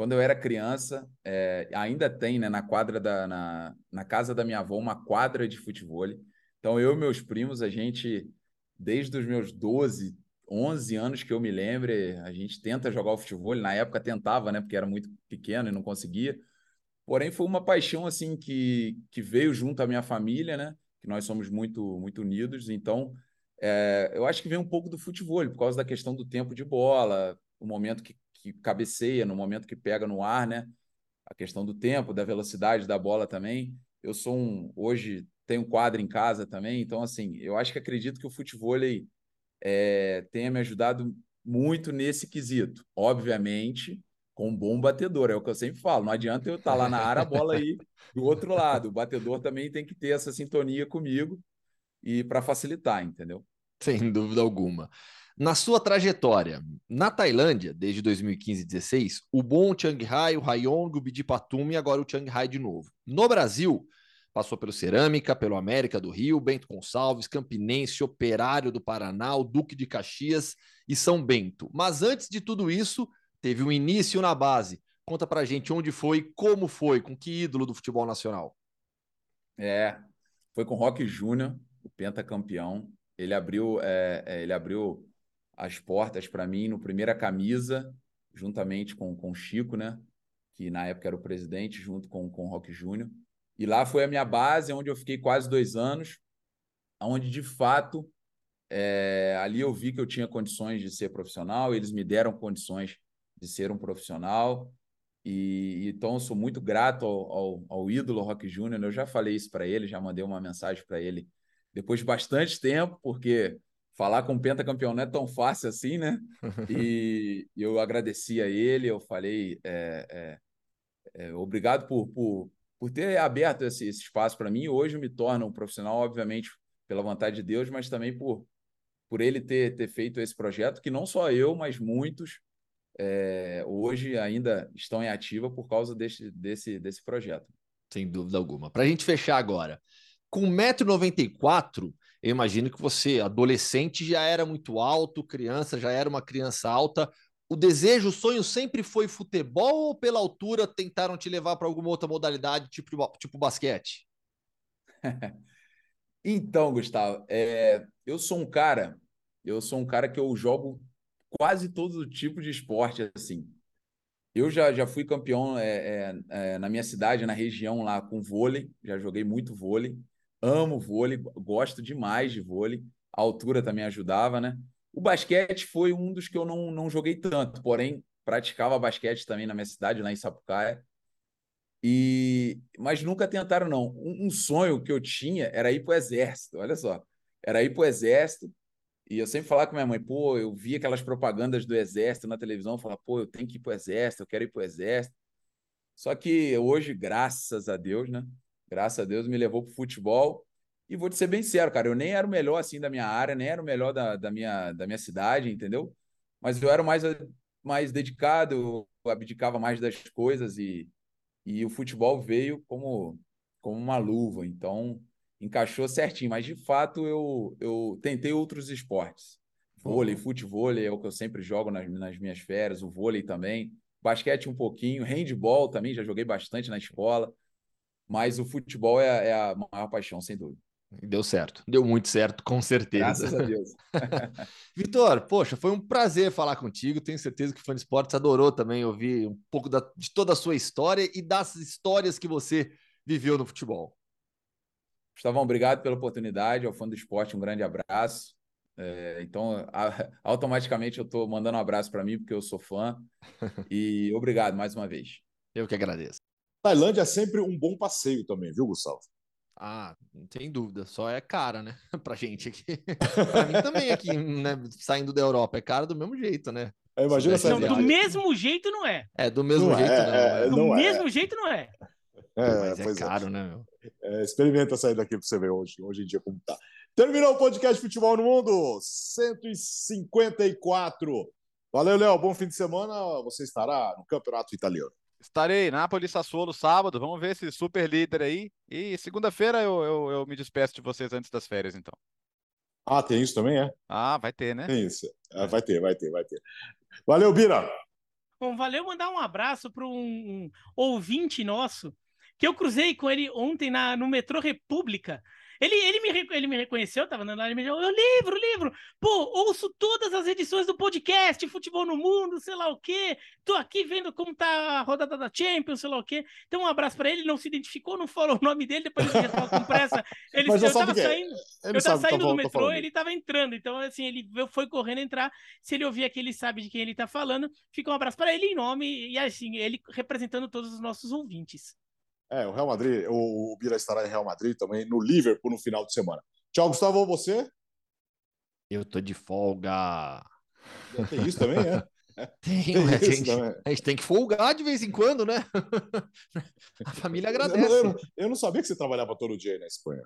Quando eu era criança, é, ainda tem, né, na quadra da na, na casa da minha avó uma quadra de futebol. Então eu e meus primos, a gente desde os meus 12, 11 anos que eu me lembre, a gente tenta jogar o futebol. Na época tentava, né, porque era muito pequeno e não conseguia. Porém foi uma paixão assim que que veio junto à minha família, né? Que nós somos muito muito unidos, então é, eu acho que vem um pouco do futebol, por causa da questão do tempo de bola, o momento que que cabeceia, no momento que pega no ar, né? A questão do tempo, da velocidade da bola também. Eu sou um. Hoje tenho quadro em casa também, então, assim, eu acho que acredito que o futebol é, tenha me ajudado muito nesse quesito. Obviamente, com um bom batedor, é o que eu sempre falo. Não adianta eu estar lá na área, a bola aí do outro lado. O batedor também tem que ter essa sintonia comigo e para facilitar, entendeu? Sem dúvida alguma. Na sua trajetória, na Tailândia, desde 2015 e 16, o bom Chiang Rai, o Rayong, o Bidi Patum e agora o Chiang Rai de novo. No Brasil, passou pelo Cerâmica, pelo América do Rio, Bento Gonçalves, Campinense, Operário do Paraná, o Duque de Caxias e São Bento. Mas antes de tudo isso, teve um início na base. Conta pra gente onde foi, como foi, com que ídolo do futebol nacional. É, foi com o Rock Júnior, o pentacampeão. Ele abriu, é, é, ele abriu as portas para mim no Primeira Camisa, juntamente com, com o Chico, né? Que na época era o presidente, junto com, com o Rock Júnior. E lá foi a minha base, onde eu fiquei quase dois anos, onde de fato é, ali eu vi que eu tinha condições de ser profissional, eles me deram condições de ser um profissional. E então eu sou muito grato ao, ao, ao ídolo Rock Júnior. Eu já falei isso para ele, já mandei uma mensagem para ele depois de bastante tempo, porque falar com o pentacampeão não é tão fácil assim, né? E eu agradeci a ele, eu falei é, é, é, obrigado por, por, por ter aberto esse, esse espaço para mim. Hoje eu me torno um profissional, obviamente, pela vontade de Deus, mas também por, por ele ter, ter feito esse projeto, que não só eu, mas muitos é, hoje ainda estão em ativa por causa desse, desse, desse projeto. Sem dúvida alguma. Para a gente fechar agora, com 1,94m, eu imagino que você, adolescente, já era muito alto, criança, já era uma criança alta. O desejo, o sonho sempre foi futebol ou pela altura tentaram te levar para alguma outra modalidade, tipo, tipo basquete? então, Gustavo, é, eu sou um cara, eu sou um cara que eu jogo quase todo tipo de esporte assim. Eu já, já fui campeão é, é, é, na minha cidade, na região lá, com vôlei. Já joguei muito vôlei. Amo vôlei, gosto demais de vôlei. A altura também ajudava, né? O basquete foi um dos que eu não, não joguei tanto, porém praticava basquete também na minha cidade, lá em Sapucaia. E mas nunca tentaram não. Um, um sonho que eu tinha era ir para o exército. Olha só, era ir para o exército. E eu sempre falava com minha mãe, pô, eu vi aquelas propagandas do exército na televisão, falava, pô, eu tenho que ir para o exército, eu quero ir para o exército. Só que hoje, graças a Deus, né? Graças a Deus me levou para o futebol. E vou te ser bem sincero, cara, eu nem era o melhor assim da minha área, nem era o melhor da, da, minha, da minha cidade, entendeu? Mas eu era mais, mais dedicado, eu abdicava mais das coisas e, e o futebol veio como, como uma luva, então encaixou certinho. Mas de fato eu, eu tentei outros esportes. Vôlei, uhum. futebol é o que eu sempre jogo nas, nas minhas férias, o vôlei também, basquete um pouquinho, handball também, já joguei bastante na escola, mas o futebol é, é a maior paixão, sem dúvida. Deu certo, deu muito certo, com certeza. Graças a Deus. Vitor, poxa, foi um prazer falar contigo. Tenho certeza que o Fã de Esportes adorou também ouvir um pouco da, de toda a sua história e das histórias que você viveu no futebol. Gustavão, obrigado pela oportunidade. Ao Fã do Esporte, um grande abraço. É, então, a, automaticamente eu estou mandando um abraço para mim, porque eu sou fã. E obrigado mais uma vez. Eu que agradeço. Tailândia é sempre um bom passeio também, viu, Gustavo? Ah, não tem dúvida, só é cara, né? pra gente aqui. pra mim também aqui, né? Saindo da Europa, é cara do mesmo jeito, né? É, imagina essa não, do mesmo jeito não é. É, do mesmo não jeito é, não. É, do não é. mesmo é. jeito não é. É, mas é caro, né, meu? É, experimenta sair daqui pra você ver hoje, hoje em dia como tá. Terminou o podcast Futebol no Mundo, 154. Valeu, Léo, bom fim de semana. Você estará no Campeonato Italiano. Estarei, Napoli Sassuolo sábado. Vamos ver esse super líder aí. E segunda-feira eu, eu, eu, me despeço de vocês antes das férias, então. Ah, tem isso também, é? Ah, vai ter, né? Tem isso. Ah, vai ter, vai ter, vai ter. Valeu, Bira. Bom, valeu mandar um abraço para um, um ouvinte nosso que eu cruzei com ele ontem na, no metrô República. Ele, ele, me, ele me reconheceu, tava andando lá, ele me disse, eu livro, livro, pô, ouço todas as edições do podcast, Futebol no Mundo, sei lá o quê, tô aqui vendo como tá a rodada da Champions, sei lá o quê. Então um abraço para ele, ele não se identificou, não falou o nome dele, depois ele já tava com pressa. Ele, Mas eu tava saindo, eu tava saindo tá do metrô, ele tava entrando, então assim, ele foi correndo entrar, se ele ouvir aqui, ele sabe de quem ele tá falando, fica um abraço para ele em nome, e assim, ele representando todos os nossos ouvintes. É, o Real Madrid, o, o Bira estará em Real Madrid também, no Liverpool no final de semana. Tchau, Gustavo, você? Eu tô de folga. Tem isso também, é? Tem, tem a, gente, a, gente, tem que folgar de vez em quando, né? A família agradece. Eu, eu, eu, não sabia que você trabalhava todo dia aí na Espanha.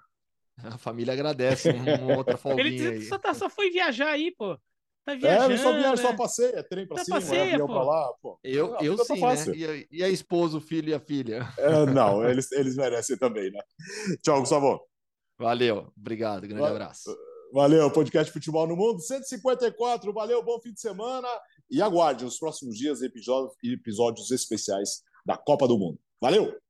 A família agradece uma outra folguinha Ele aí. Só, tá, só foi viajar aí, pô. Tá viajando, é, só viaja, só passeia, é trem pra tá cima, passeia, avião pô. pra lá, pô. Eu, eu tá sim, tá né? E a, e a, esposa, o filho e a filha? É, não, eles, eles merecem também, né? Tchau, Gustavo. Valeu, obrigado, grande abraço. Valeu, podcast Futebol no Mundo, 154, valeu, bom fim de semana e aguarde nos próximos dias episódios, episódios especiais da Copa do Mundo. Valeu!